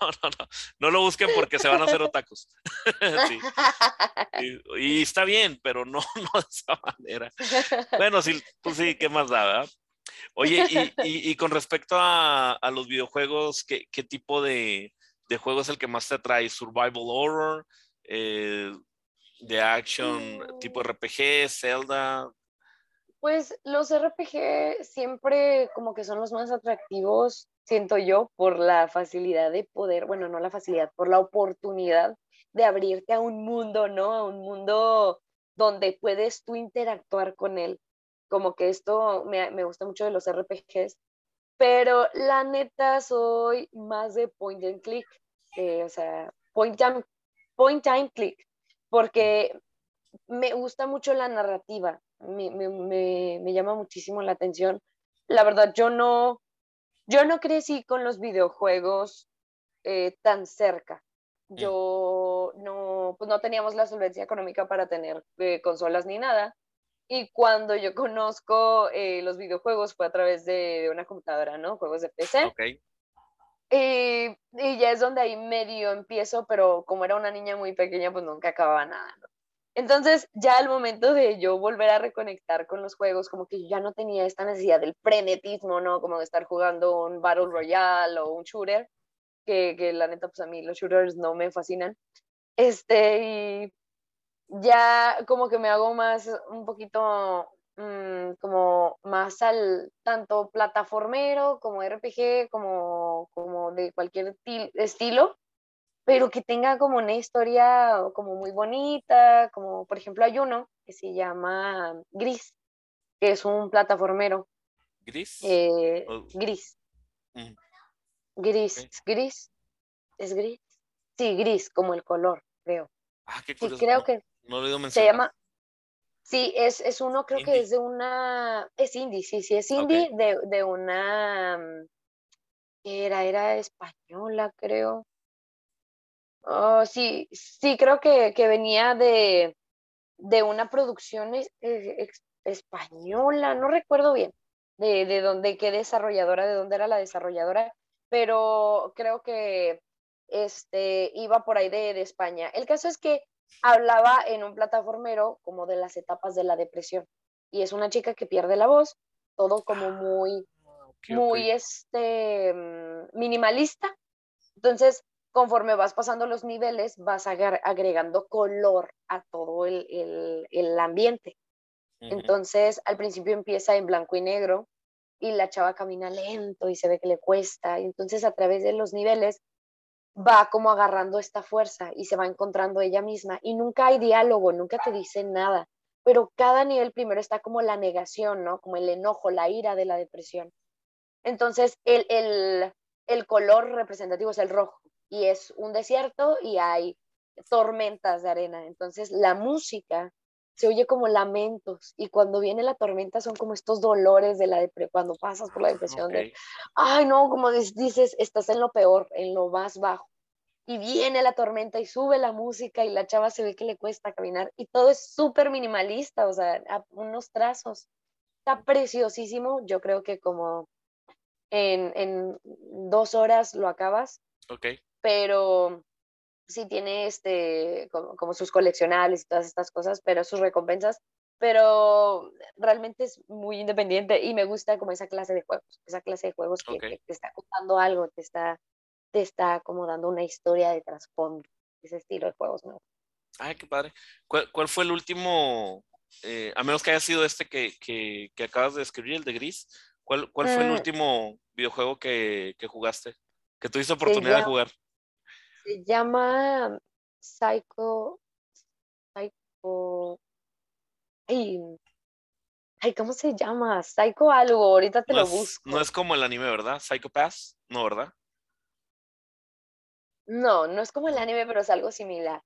No, no, no, no lo busquen porque se van a hacer otacos. Sí. Y, está bien, pero no, no de esa manera. Bueno, sí, pues sí, ¿qué más da, verdad? Oye, y, y, con respecto a, a los videojuegos, ¿qué, qué tipo de, de, juego es el que más te atrae? ¿Survival horror? Eh, de action tipo mm. RPG, Zelda? Pues los RPG siempre como que son los más atractivos, siento yo, por la facilidad de poder, bueno, no la facilidad, por la oportunidad de abrirte a un mundo, ¿no? A un mundo donde puedes tú interactuar con él. Como que esto me, me gusta mucho de los RPGs, pero la neta soy más de point and click, eh, o sea, point time, point time click porque me gusta mucho la narrativa, me, llama muchísimo la atención. La verdad, yo no, yo no crecí con los videojuegos eh, tan cerca. Mm. Yo no, pues no teníamos la solvencia económica para tener eh, consolas ni nada. Y cuando yo conozco eh, los videojuegos fue a través de, una computadora, ¿no? Juegos de PC. Okay. Y, y, ya es donde ahí medio empiezo, pero como era una niña muy pequeña, pues nunca acababa nada. Entonces, ya al momento de yo volver a reconectar con los juegos, como que ya no tenía esta necesidad del frenetismo, ¿no? Como de estar jugando un Battle Royale o un shooter, que, que la neta, pues a mí los shooters no me fascinan. Este, y ya como que me hago más, un poquito Mm, como más al tanto plataformero como RPG, como, como de cualquier estilo, pero que tenga como una historia como muy bonita, como por ejemplo hay uno que se llama Gris, que es un plataformero. ¿Gris? Eh, gris. Mm. Gris, gris. ¿Es gris? Sí, gris, como el color, creo. Ah, qué curioso. creo que no se llama Sí, es, es uno, creo que es de una, es indie, sí, sí, es indie de, de, una, mm, era, era española, creo. Oh, sí, sí, creo que, que venía de, de una producción española, no recuerdo bien de, de dónde, qué desarrolladora, de dónde era la desarrolladora, pero creo que este, iba por ahí de, de España. El caso es que hablaba en un plataformero como de las etapas de la depresión. Y es una chica que pierde la voz, todo como ah, muy, muy este, mm, minimalista. Entonces, conforme vas pasando los niveles, vas agregando color a todo el, el, ambiente. Entonces, al principio empieza en blanco y negro y la chava camina lento y se ve que le cuesta. Y entonces, a través de los niveles, va como agarrando esta fuerza y se va encontrando ella misma. Y nunca hay diálogo, nunca te dicen nada. Pero cada nivel primero está como la negación, ¿no? Como el enojo, la ira de la depresión. Entonces, el, el, el color representativo es el rojo y es un desierto y hay tormentas de arena. Entonces la música se oye como lamentos y cuando viene la tormenta son como estos dolores de la depresión, cuando pasas por la depresión de, ay no, como dices, estás en lo peor, en lo más bajo. Y viene la tormenta y sube la música y la chava se ve que le cuesta caminar y todo es súper minimalista, o sea, unos trazos. Está preciosísimo, yo creo que como en, en dos horas lo acabas. Ok pero sí tiene este, como, sus coleccionables y todas estas cosas, pero sus recompensas, pero realmente es muy independiente y me gusta como esa clase de juegos, esa clase de juegos que, te está contando algo, te está, te está como dando una historia de trasfondo, ese estilo de juegos, ¿no? Ay, qué padre. ¿Cuál, cuál fue el último, eh, a menos que haya sido este que, que, que, acabas de escribir, el de Gris, ¿cuál, cuál fue el mm. último videojuego que, que jugaste? Que tuviste oportunidad de jugar. Se llama Psycho. Psycho. Ay, ay, ¿cómo se llama? Psycho algo, ahorita te lo busco. No es como el anime, ¿verdad? Psycho Pass, no, ¿verdad? No, no es como el anime, pero es algo similar.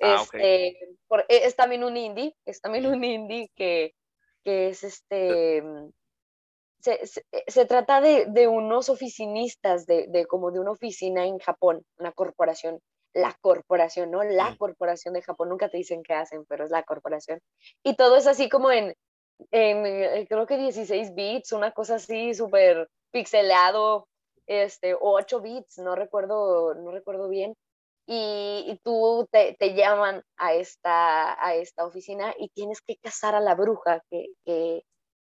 Ah, este, e, es también un indie, es también un indie que, que es este eh, se, trata de, unos oficinistas, de, como de una oficina en Japón, una corporación, la corporación, ¿no? La corporación de Japón, nunca te dicen qué hacen, pero es la corporación. Y todo es así como en, eh, creo que 16 bits, una cosa así súper pixelado, este, o 8 bits, no recuerdo, no recuerdo bien. Y, tú te, llaman a esta, a esta oficina y tienes que cazar a la bruja que, que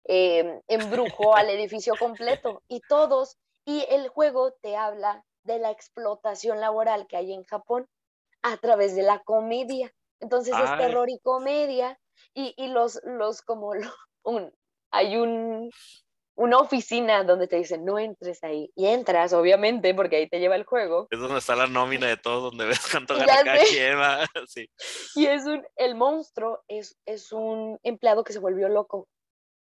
eh, embrujó al edificio completo y todos, y el juego te habla de la explotación laboral que hay en Japón a través de la comedia. Entonces es terror y comedia y, y los, los como un, hay un, una oficina donde te dicen no entres ahí y entras obviamente porque ahí te lleva el juego. Es donde está la nómina de todo, donde ves cuánto gana cada sí. Y es un, el monstruo es, es un empleado que se volvió loco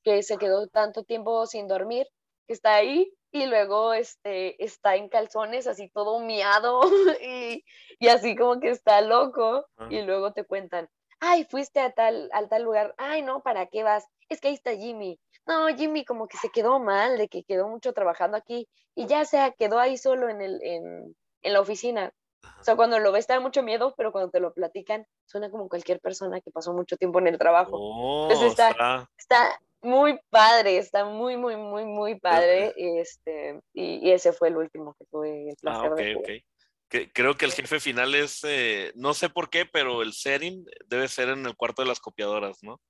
que se quedó tanto tiempo sin dormir, que está ahí y luego este, está en calzones así todo miado y, y así como que está loco y luego te cuentan, ay, fuiste a tal, al tal lugar, ay, no, ¿para qué vas? Es que ahí está Jimmy. No, Jimmy como que se quedó mal, de que quedó mucho trabajando aquí y ya se quedó ahí solo en, el, en, en la oficina. O sea, cuando lo ves te da mucho miedo, pero cuando te lo platican, suena como cualquier persona que pasó mucho tiempo en el trabajo. Oh, está, está, muy padre, está muy, muy, muy, muy padre. Este, y, ese fue el último que tuve el ah, placer de jugar. creo que el jefe final es, eh, no sé por qué, pero el setting debe ser en el cuarto de las copiadoras, ¿no?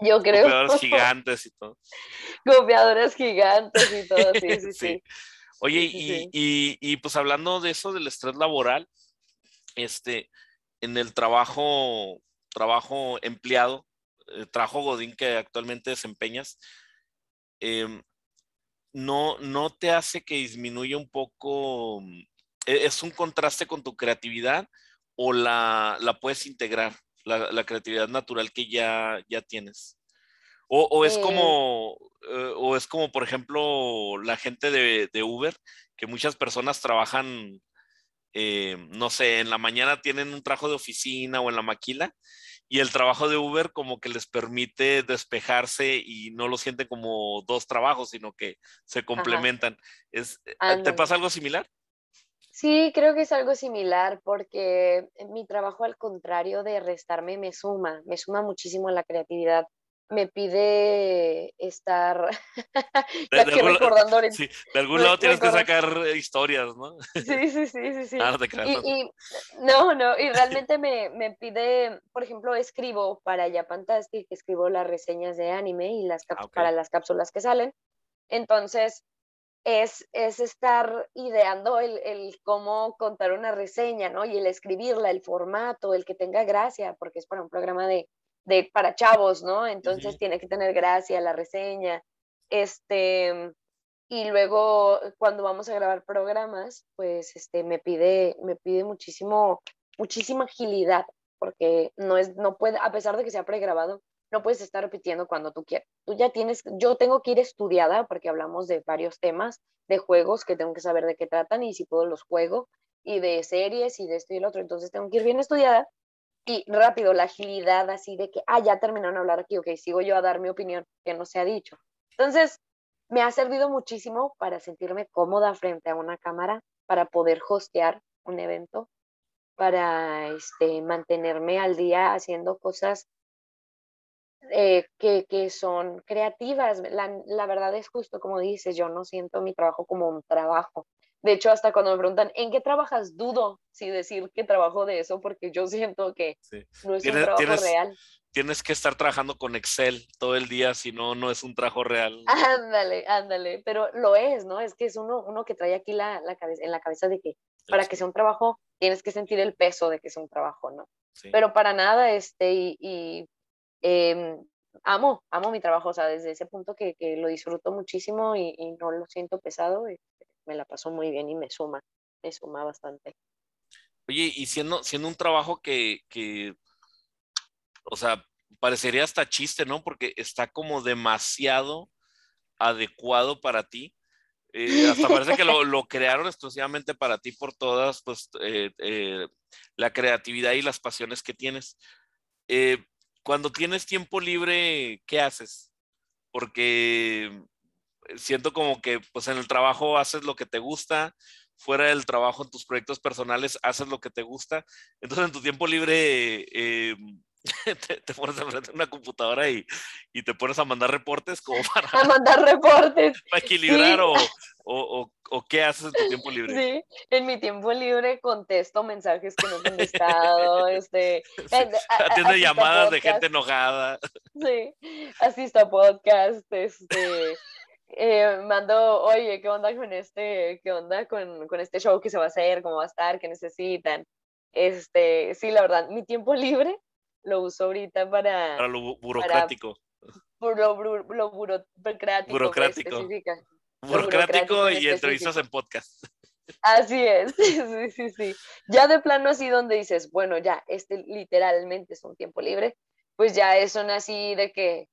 Yo creo. Copiadoras gigantes y todo. Copiadoras gigantes y todo, sí, sí, sí. Oye, y, y, y, pues hablando de eso, del estrés laboral, este, en el trabajo, trabajo empleado, eh, trabajo Godín que actualmente desempeñas, em, no, no te hace que disminuya un poco, mm, e, es un contraste con tu creatividad o la, la puedes integrar, la, creatividad natural que ya, ya tienes. O, es como, eh, o es como, por ejemplo, la gente de, de Uber, que muchas personas trabajan, eh, no sé, en la mañana tienen un trabajo de oficina o en la maquila y el trabajo de Uber como que les permite despejarse y no lo sienten como dos trabajos, sino que se complementan. Es, eh, ¿Te pasa algo similar? Sí, creo que es algo similar porque mi trabajo al contrario de restarme me suma, me suma muchísimo la creatividad me pide estar de, recordando sí, de algún lado tienes que sacar historias, ¿no? Sí, sí, sí, sí, sí. Ah, no, te y, no, no, y realmente me, me, pide, por ejemplo, escribo para Japantastic, escribo las reseñas de anime y las ah, para las cápsulas que salen. Entonces, es, es estar ideando el, el, cómo contar una reseña, ¿no? Y el escribirla, el formato, el que tenga gracia, porque es para un programa de, de para chavos, ¿no? Entonces tiene que tener gracia la reseña. Este, y luego cuando vamos a grabar programas, pues este, me pide, me pide muchísimo, muchísima agilidad, porque no es, no puede, a pesar de que sea pregrabado, no puedes estar repitiendo cuando tú quieras. Tú ya tienes, yo tengo que ir estudiada porque hablamos de varios temas, de juegos que tengo que saber de qué tratan y si puedo los juego, y de series y de esto y el otro. Entonces tengo que ir bien estudiada y rápido, la agilidad así de que, ah, ya terminaron de hablar aquí, ok, sigo yo a dar mi opinión que no se ha dicho. Entonces, me ha servido muchísimo para sentirme cómoda frente a una cámara, para poder hostear un evento, para este, mantenerme al día haciendo cosas eh, que, que, son creativas. La, la, verdad es justo como dices, yo no siento mi trabajo como un trabajo. De hecho, hasta cuando me preguntan, ¿en qué trabajas? Dudo si decir que trabajo de eso, porque yo siento que no es un trabajo real. Tienes que estar trabajando con Excel todo el día, si no, no es un trabajo real. Ándale, ándale, pero lo es, ¿no? Es que es uno, uno que trae aquí la, la cabeza, en la cabeza de que para que sea un trabajo tienes que sentir el peso de que es un trabajo, ¿no? Pero para nada, este, y, y Em, amo, amo mi trabajo, o sea, desde ese punto que, que lo disfruto muchísimo y, y, no lo siento pesado, me la paso muy bien y me suma, me suma bastante. Oye, y siendo, siendo un trabajo que, que, o sea, parecería hasta chiste, ¿no? Porque está como demasiado adecuado para ti. Eh, hasta parece que lo, lo, crearon exclusivamente para ti por todas, pues, eh, eh, la creatividad y las pasiones que tienes. Eh, cuando tienes tiempo libre, ¿qué haces? Porque siento como que pues en el trabajo haces lo que te gusta, fuera del trabajo en tus proyectos personales haces lo que te gusta. Entonces en tu tiempo libre eh, te, pones a frente una computadora y, y, te pones a mandar reportes como para... A mandar reportes. Para equilibrar o, o, o, qué haces en tu tiempo libre. Sí, en mi tiempo libre contesto mensajes que no he contestado, este... Atiende llamadas de gente enojada. Sí, asisto a podcast, este... Eh, mando, oye, ¿qué onda con este, qué onda con, con este show que se va a hacer, cómo va a estar, qué necesitan? Este, sí, la verdad, mi tiempo libre lo uso ahorita para... Para lo burocrático. Para, lo, lo, burocrático. Burocrático. Burocrático y entrevistas en podcast. Así es, sí, sí, sí. Ya de plano así donde dices, bueno, ya, este literalmente es un tiempo libre, pues ya es un así de que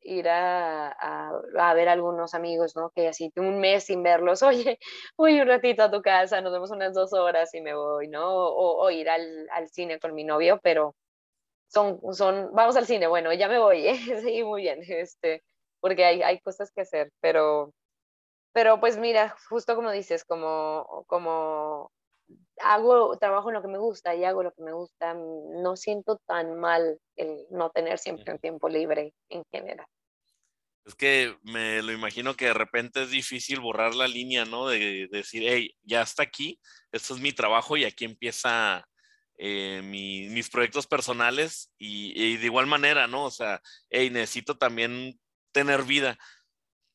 ir a, a, ver a algunos amigos, ¿no? Que así un mes sin verlos, oye, voy un ratito a tu casa, nos vemos unas dos horas y me voy, ¿no? O, o ir al, al, cine con mi novio, pero son, son, vamos al cine, bueno, ya me voy, ¿eh? sí, muy bien, este, porque hay, hay cosas que hacer, pero, pero pues mira, justo como dices, como, como hago, trabajo en lo que me gusta y hago lo que me gusta, no siento tan mal el no tener siempre un tiempo libre en general. Es que me lo imagino que de repente es difícil borrar la línea, ¿no? De, de decir, hey, ya está aquí, esto es mi trabajo y aquí empieza eh, mis proyectos personales y, de igual manera, ¿no? O sea, hey, necesito también tener vida,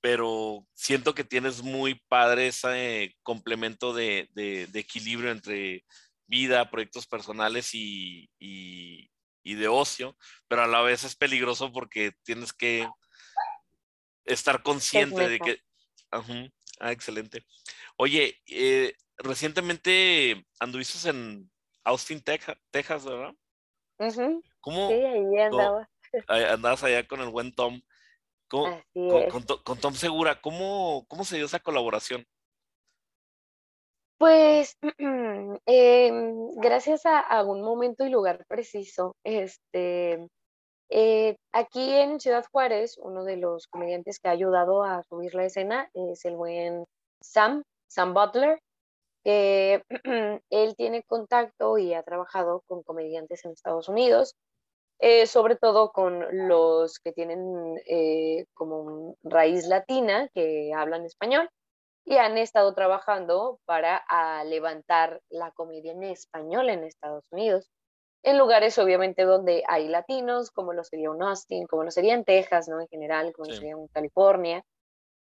pero siento que tienes muy padre ese complemento de, de, equilibrio entre vida, proyectos personales y, y, de ocio, pero a la vez es peligroso porque tienes que estar consciente de que... Ah, excelente. Oye, eh, recientemente anduviste en Austin, Texas, ¿verdad? ¿Cómo, sí, ahí andaba. andabas allá con el buen Tom. Con, con, Tom Segura, ¿cómo, ¿cómo se dio esa colaboración? Pues em, gracias a, a, un momento y lugar preciso, este, eh, aquí en Ciudad Juárez, uno de los comediantes que ha ayudado a subir la escena es el buen Sam, Sam Butler, que él tiene contacto y ha trabajado con comediantes en Estados Unidos, eh, sobre todo con los que tienen eh, como raíz latina, que hablan español, y han estado trabajando para levantar la comedia en español en Estados Unidos, en lugares obviamente donde hay latinos, como lo sería un Austin, como lo sería en Texas, ¿no? En general, como lo sería en California.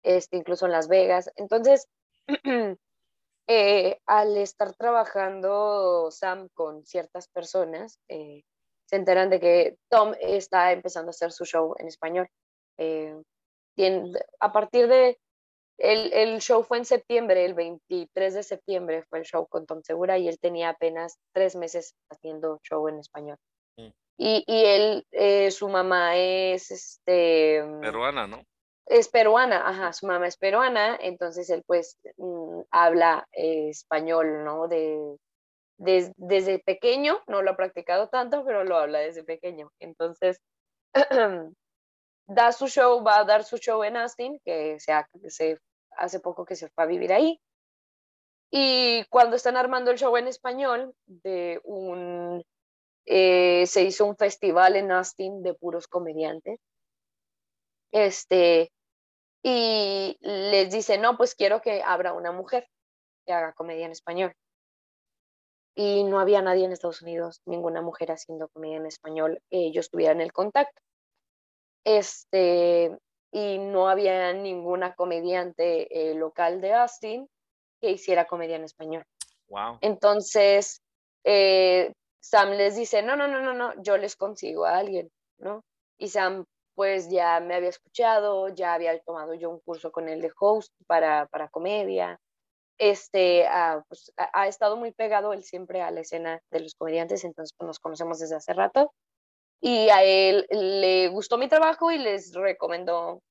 este, incluso en Las Vegas. Entonces, eh, al estar trabajando Sam con ciertas personas, eh, se enteran de que Tom está empezando a hacer su show en español. Eh, a partir de, el, el, show fue en septiembre, el 23 de septiembre fue el show con Tom Segura y él tenía apenas tres meses haciendo show en español. Mm. Y, y, él, su mamá es este... Peruana, ¿no? es peruana, ajá, su mamá es peruana, entonces él pues mm, habla eh, español, ¿no? De, desde pequeño, no lo ha practicado tanto, pero lo habla desde pequeño. Entonces, da su show, va a dar su show en Austin, que se, hace poco que se fue a vivir ahí. Y cuando están armando el show en español, de un, eh, se hizo un festival en Austin de puros comediantes este, y les dice, no, pues quiero que abra una mujer que haga comedia en español. Y no había nadie en Estados Unidos, ninguna mujer haciendo comedia en español que yo estuviera en el contacto. Este, y no había ninguna comediante eh, local de Austin que hiciera comedia en español. Wow. Entonces, eh, Sam les dice, no, no, no, no, no, yo les consigo a alguien, ¿no? Y Sam pues ya me había escuchado, ya había tomado yo un curso con él de host para, para comedia. Este, ah, pues, ha, estado muy pegado él siempre a la escena de los comediantes, entonces pues, nos conocemos desde hace rato. Y a él le gustó mi trabajo y les recomendó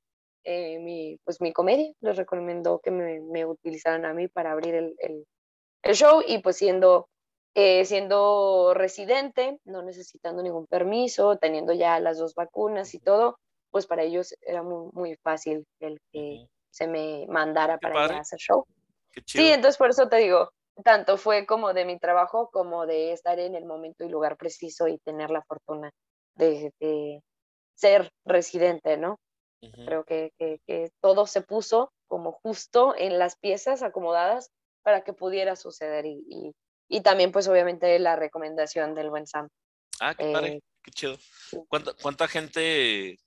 eh, mi, pues, mi comedia, les recomendó que me, me utilizaran a mí para abrir el, el, el show y pues siendo eh, siendo residente, no necesitando ningún permiso, teniendo ya las dos vacunas y todo, pues para ellos era muy, muy fácil el que se me mandara para hacer show. Sí, entonces por eso te digo, tanto fue como de mi trabajo como de estar en el momento y lugar preciso y tener la fortuna de, ser residente, ¿no? Creo que, que, todo se puso como justo en las piezas acomodadas para que pudiera suceder y, y también, pues, obviamente, la recomendación del buen Sam. Ah, qué padre, eh, qué chido. ¿Cuánta, ¿Cuánta gente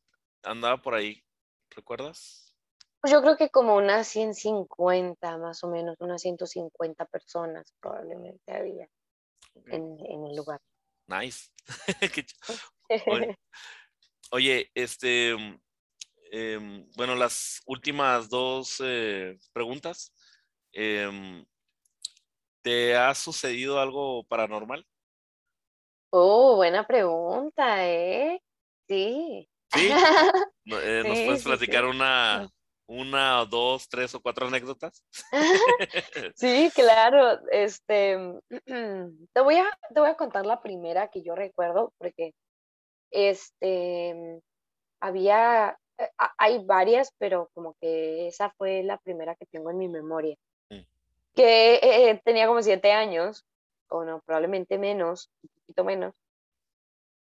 andaba por ahí? ¿Recuerdas? Pues yo creo que como unas 150, más o menos, unas 150 personas probablemente había en, en, el lugar. Nice. oye, oye, este, eh, bueno, las últimas dos eh, preguntas. Eh, ¿Te ha sucedido algo paranormal? Oh, buena pregunta, ¿eh? Sí. ¿Sí? Eh, ¿Nos puedes platicar una, una, dos, tres o cuatro anécdotas? sí, claro. Este, te voy a, te voy a contar la primera que yo recuerdo, porque este, había, eh, hay varias, pero como que esa fue la primera que tengo en mi memoria que eh, tenía como siete años, o no, probablemente menos, un poquito menos,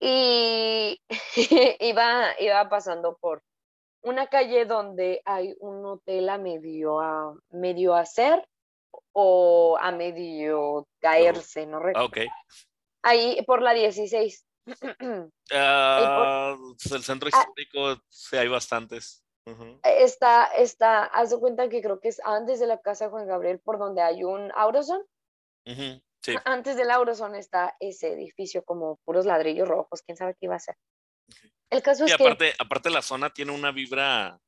y iba, iba pasando por una calle donde hay un hotel a medio, a medio hacer o a medio caerse, no recuerdo. Okay. Ahí por la 16. Ah, pues, el centro ah. histórico, sí, hay bastantes. Está, está, haz de cuenta que creo que es antes de la casa de Juan Gabriel, por donde hay un Auroson. Antes del Auroson está ese edificio como puros ladrillos rojos, quién sabe qué iba a ser. El caso es aparte, que... aparte la zona tiene una vibra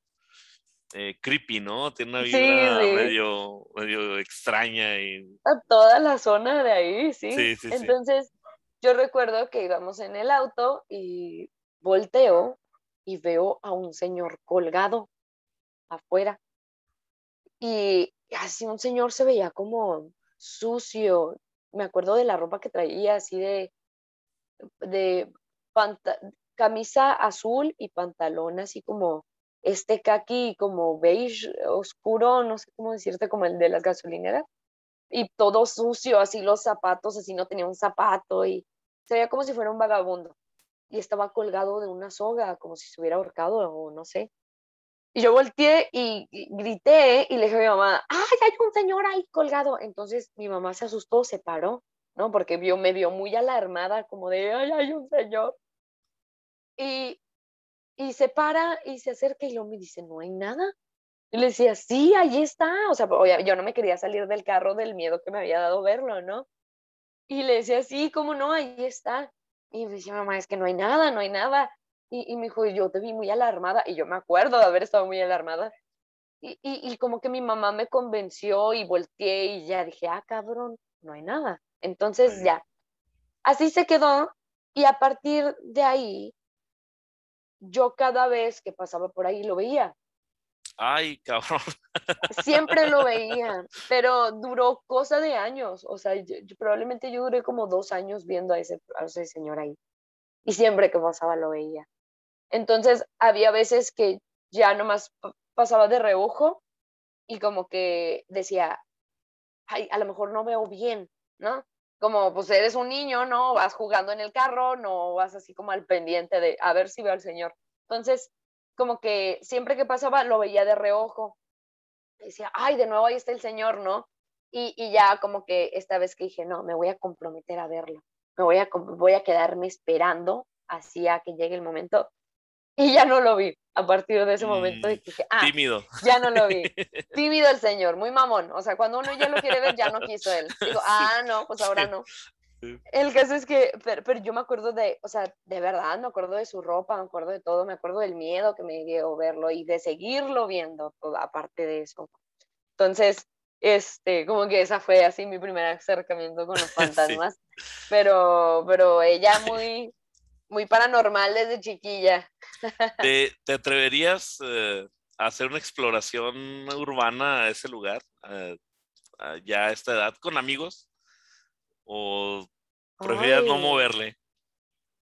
eh, creepy, ¿no? Tiene una vibra Medio, medio extraña. Y... toda la zona de ahí, sí. Entonces, yo recuerdo que íbamos en el auto y volteo y veo a un señor colgado afuera. Y así un señor se veía como sucio. Me acuerdo de la ropa que traía, así de, de camisa azul y pantalón así como este kaki como beige oscuro, no sé cómo decirte, como el de las gasolineras. Y todo sucio, así los zapatos, así no tenía un zapato y se veía como si fuera un vagabundo y estaba colgado de una soga, como si se hubiera ahorcado o no sé. Y yo volteé y, grité y le dije a mi mamá, ¡ay, hay un señor ahí colgado! Entonces mi mamá se asustó, se paró, ¿no? Porque vio, me vio muy alarmada, como de, ¡ay, hay un señor! Y, y se para y se acerca y luego me dice, no hay nada. Y le decía, sí, ahí está. O sea, yo no me quería salir del carro del miedo que me había dado verlo, ¿no? Y le decía, sí, ¿cómo no? Ahí está. Y me decía, mamá, es que no hay nada, no hay nada. Y, y me dijo, yo te vi muy alarmada. Y yo me acuerdo de haber estado muy alarmada. Y, y, y, como que mi mamá me convenció y volteé y ya dije, ah, cabrón, no hay nada. Entonces ya, así se quedó y a partir de ahí, yo cada vez que pasaba por ahí lo veía. Ay, cabrón. Siempre lo veía, pero duró cosa de años. O sea, probablemente yo duré como dos años viendo a ese, a ese señor ahí. Y siempre que pasaba lo veía. Entonces, había veces que ya nomás pasaba de reojo y como que decía, ay, a lo mejor no veo bien, ¿no? Como pues eres un niño, ¿no? Vas jugando en el carro, no vas así como al pendiente de a ver si veo al Señor. Entonces, como que siempre que pasaba lo veía de reojo. Decía, ay, de nuevo ahí está el Señor, ¿no? Y, y ya como que esta vez que dije, no, me voy a comprometer a verlo. Me voy a, voy a quedarme esperando así a que llegue el momento. Y ya no lo vi a partir de ese momento y dije, ah, tímido. ya no lo vi. Tímido el señor, muy mamón. O sea, cuando uno ya lo quiere ver, ya no quiso él. Digo, ah, no, pues ahora no. El caso es que, pero, yo me acuerdo de, o sea, de verdad, me acuerdo de su ropa, me acuerdo de todo, me acuerdo del miedo que me dio verlo y de seguirlo viendo, toda, aparte de eso. Entonces, este, como que esa fue así mi primer acercamiento con los fantasmas, pero, pero ella muy, muy paranormal desde chiquilla. ¿Te, te atreverías eh, a hacer una exploración urbana a ese lugar, ya a esta edad, con amigos? ¿O prefieres no moverle?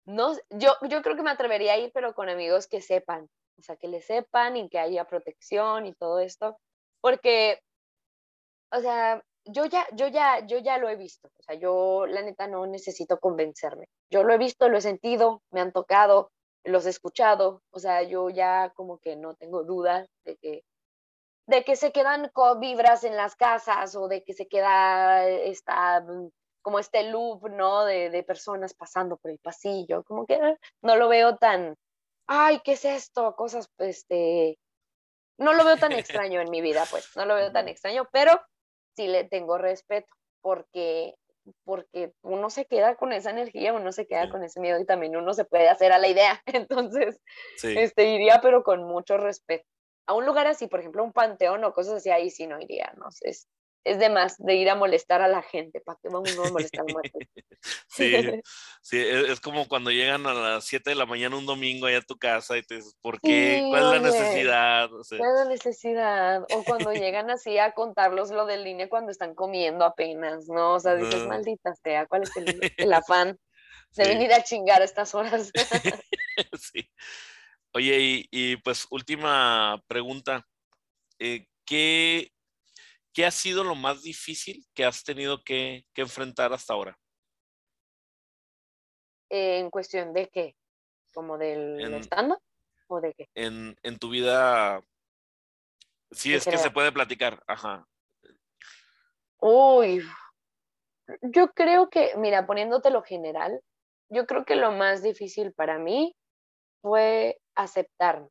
No, yo, yo creo que me atrevería a ir, pero con amigos que sepan, o sea, que le sepan y que haya protección y todo esto, porque, o sea, yo ya, yo ya, yo ya lo he visto. O sea, yo la neta no necesito convencerme. Yo lo he visto, lo he sentido, me han tocado, los he escuchado. O sea, yo ya como que no tengo dudas de que, de que se quedan vibras en las casas o de que se queda esta, como este loop, ¿no? De, de personas pasando por el pasillo. Como que no lo veo tan, ay, ¿qué es esto? Cosas, este, no lo veo tan extraño en mi vida, pues, no lo veo tan extraño, pero sí le tengo respeto, porque, porque uno se queda con esa energía, uno se queda con ese miedo y también uno se puede hacer a la idea. Entonces, este, iría, pero con mucho respeto. A un lugar así, por ejemplo, un panteón o cosas así, ahí sí no iría, no sé, es de más de ir a molestar a la gente. ¿Para qué vamos a molestar muertos? Sí, sí, e, es como cuando llegan a las 7 de la mañana un domingo allá a tu casa y te dices, ¿por qué? ¿Cuál es la necesidad? ¿Cuál es la necesidad? O cuando llegan así a contarlos lo de línea cuando están comiendo apenas, ¿no? O sea, dices, maldita sea, ¿cuál es el, afán de venir a chingar a estas horas? sí. Oye, y, y, pues última pregunta. Eh, ¿qué, ¿qué ha sido lo más difícil que has tenido que, enfrentar hasta ahora? ¿En cuestión de qué? ¿Como del stand ¿O de qué? En, tu vida. Sí, es que se puede platicar. Ajá. Uy. Yo creo que, mira, poniéndote lo general, yo creo que lo más difícil para mí fue aceptarme.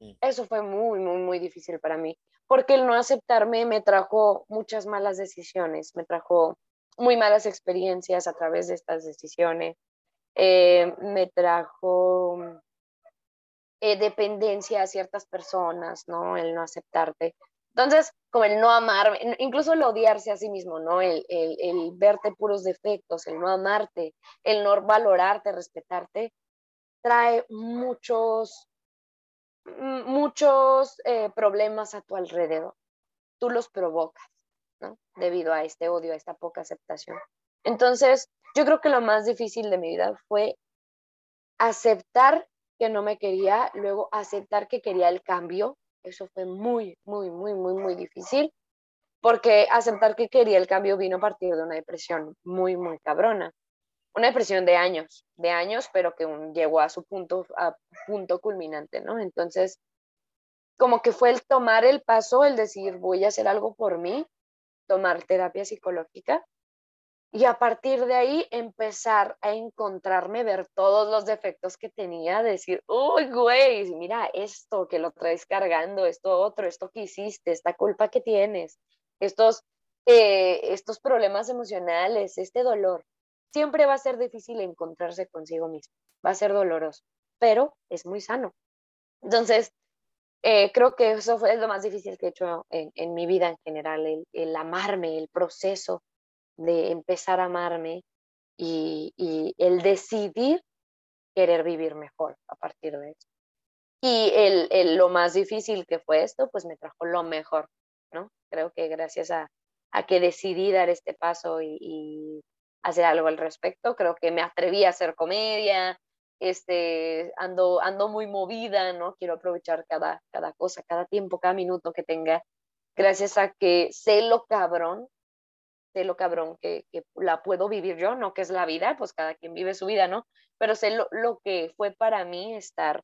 Mm. Eso fue muy, muy, muy difícil para mí porque el no aceptarme me trajo muchas malas decisiones, me trajo muy malas experiencias a través de estas decisiones, eh, me trajo eh, dependencia a ciertas personas, ¿no? El no aceptarte. Entonces, como el no amarme, incluso el odiarse a sí mismo, ¿no? El, el, el verte puros defectos, el no amarte, el no valorarte, respetarte, trae muchos muchos eh, problemas a tu alrededor. Tú los provocas. Debido a este odio, a esta poca aceptación. Entonces, yo creo que lo más difícil de mi vida fue aceptar que no me quería, luego aceptar que quería el cambio. Eso fue muy, muy, muy, muy, muy difícil, porque aceptar que quería el cambio vino a partir de una depresión muy, muy cabrona una depresión de años, de años, pero que llegó a su punto, a punto culminante, ¿no? Entonces, como que fue el tomar el paso, el decir, voy a hacer algo por mí, tomar terapia psicológica y a partir de ahí empezar a encontrarme, ver todos los defectos que tenía, decir, uy, güey, mira esto que lo traes cargando, esto otro, esto que hiciste, esta culpa que tienes, estos, eh, estos problemas emocionales, este dolor. Siempre va a ser difícil encontrarse consigo mismo, va a ser doloroso, pero es muy sano. Entonces, eh, creo que eso fue lo más difícil que he hecho en, mi vida en general, el, amarme, el proceso de empezar a amarme y, el decidir querer vivir mejor a partir de eso. Y el, lo más difícil que fue esto, pues me trajo lo mejor, ¿no? Creo que gracias a, que decidí dar este paso y, hacer algo al respecto, creo que me atreví a hacer comedia, este, ando, ando muy movida, ¿no? Quiero aprovechar cada, cada cosa, cada tiempo, cada minuto que tenga, gracias a que sé lo cabrón sé lo cabrón que, la puedo vivir yo, no que es la vida, pues cada quien vive su vida, ¿no? Pero sé lo, que fue para mí estar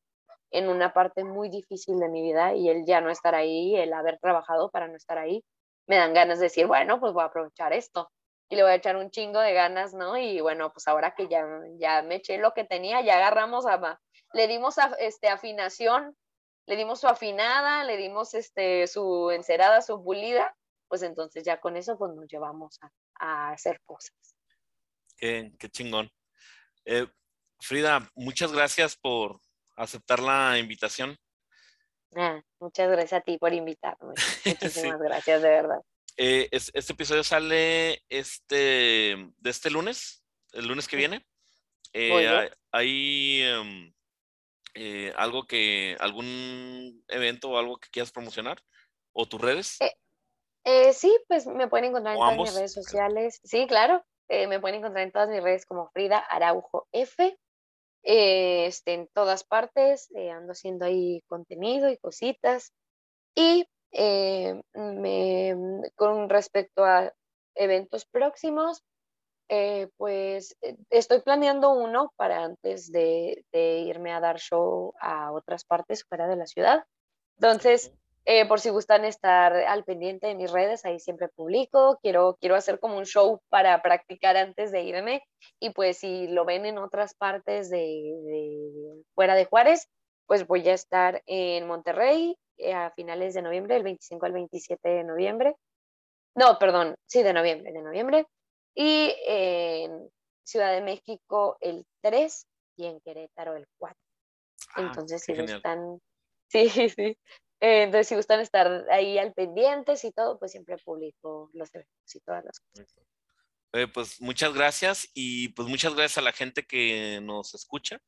en una parte muy difícil de mi vida y el ya no estar ahí, el haber trabajado para no estar ahí, me dan ganas de decir, bueno, pues voy a aprovechar esto y le voy a echar un chingo de ganas, ¿no? Y bueno, pues ahora que ya, ya me eché lo que tenía, ya agarramos a, le dimos a, este, afinación, le dimos su afinada, le dimos este, su encerada, su pulida, pues entonces ya con eso pues nos llevamos a, hacer cosas. Qué, chingón. Eh, Frida, muchas gracias por aceptar la invitación. Ah, muchas gracias a ti por invitarme. Muchísimas gracias, de verdad. Eh, este episodio sale este, de este lunes, el lunes que viene. Eh, ¿Hay em, algo que, algún evento o algo que quieras promocionar? ¿O tus redes? Eh, sí, pues me pueden encontrar en todas mis redes sociales. Sí, claro. Eh, me pueden encontrar en todas mis redes como Frida Araujo F. Eh, este, en todas partes, ando haciendo ahí contenido y cositas. Y me, con respecto a eventos próximos, pues estoy planeando uno para antes de, de, irme a dar show a otras partes fuera de la ciudad. Entonces, eh, por si gustan estar al pendiente de mis redes, ahí siempre publico. Quiero, quiero hacer como un show para practicar antes de irme. Y pues si lo ven en otras partes de, fuera de Juárez, pues voy a estar en Monterrey eh, a finales de noviembre, del 25 al 27 de noviembre. No, perdón, sí, de noviembre, de noviembre. Y en Ciudad de México el 3 y en Querétaro el 4. Ah, Entonces, si gustan, sí, sí. Eh, entonces, si gustan estar ahí al pendientes y todo, pues siempre publico los eventos y todas las cosas. Eh, pues muchas gracias y pues muchas gracias a la gente que nos escucha.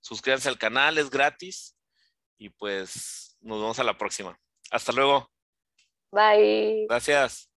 Suscríbanse al canal, es gratis. Y pues nos vemos a la próxima. Hasta luego. Bye. Gracias.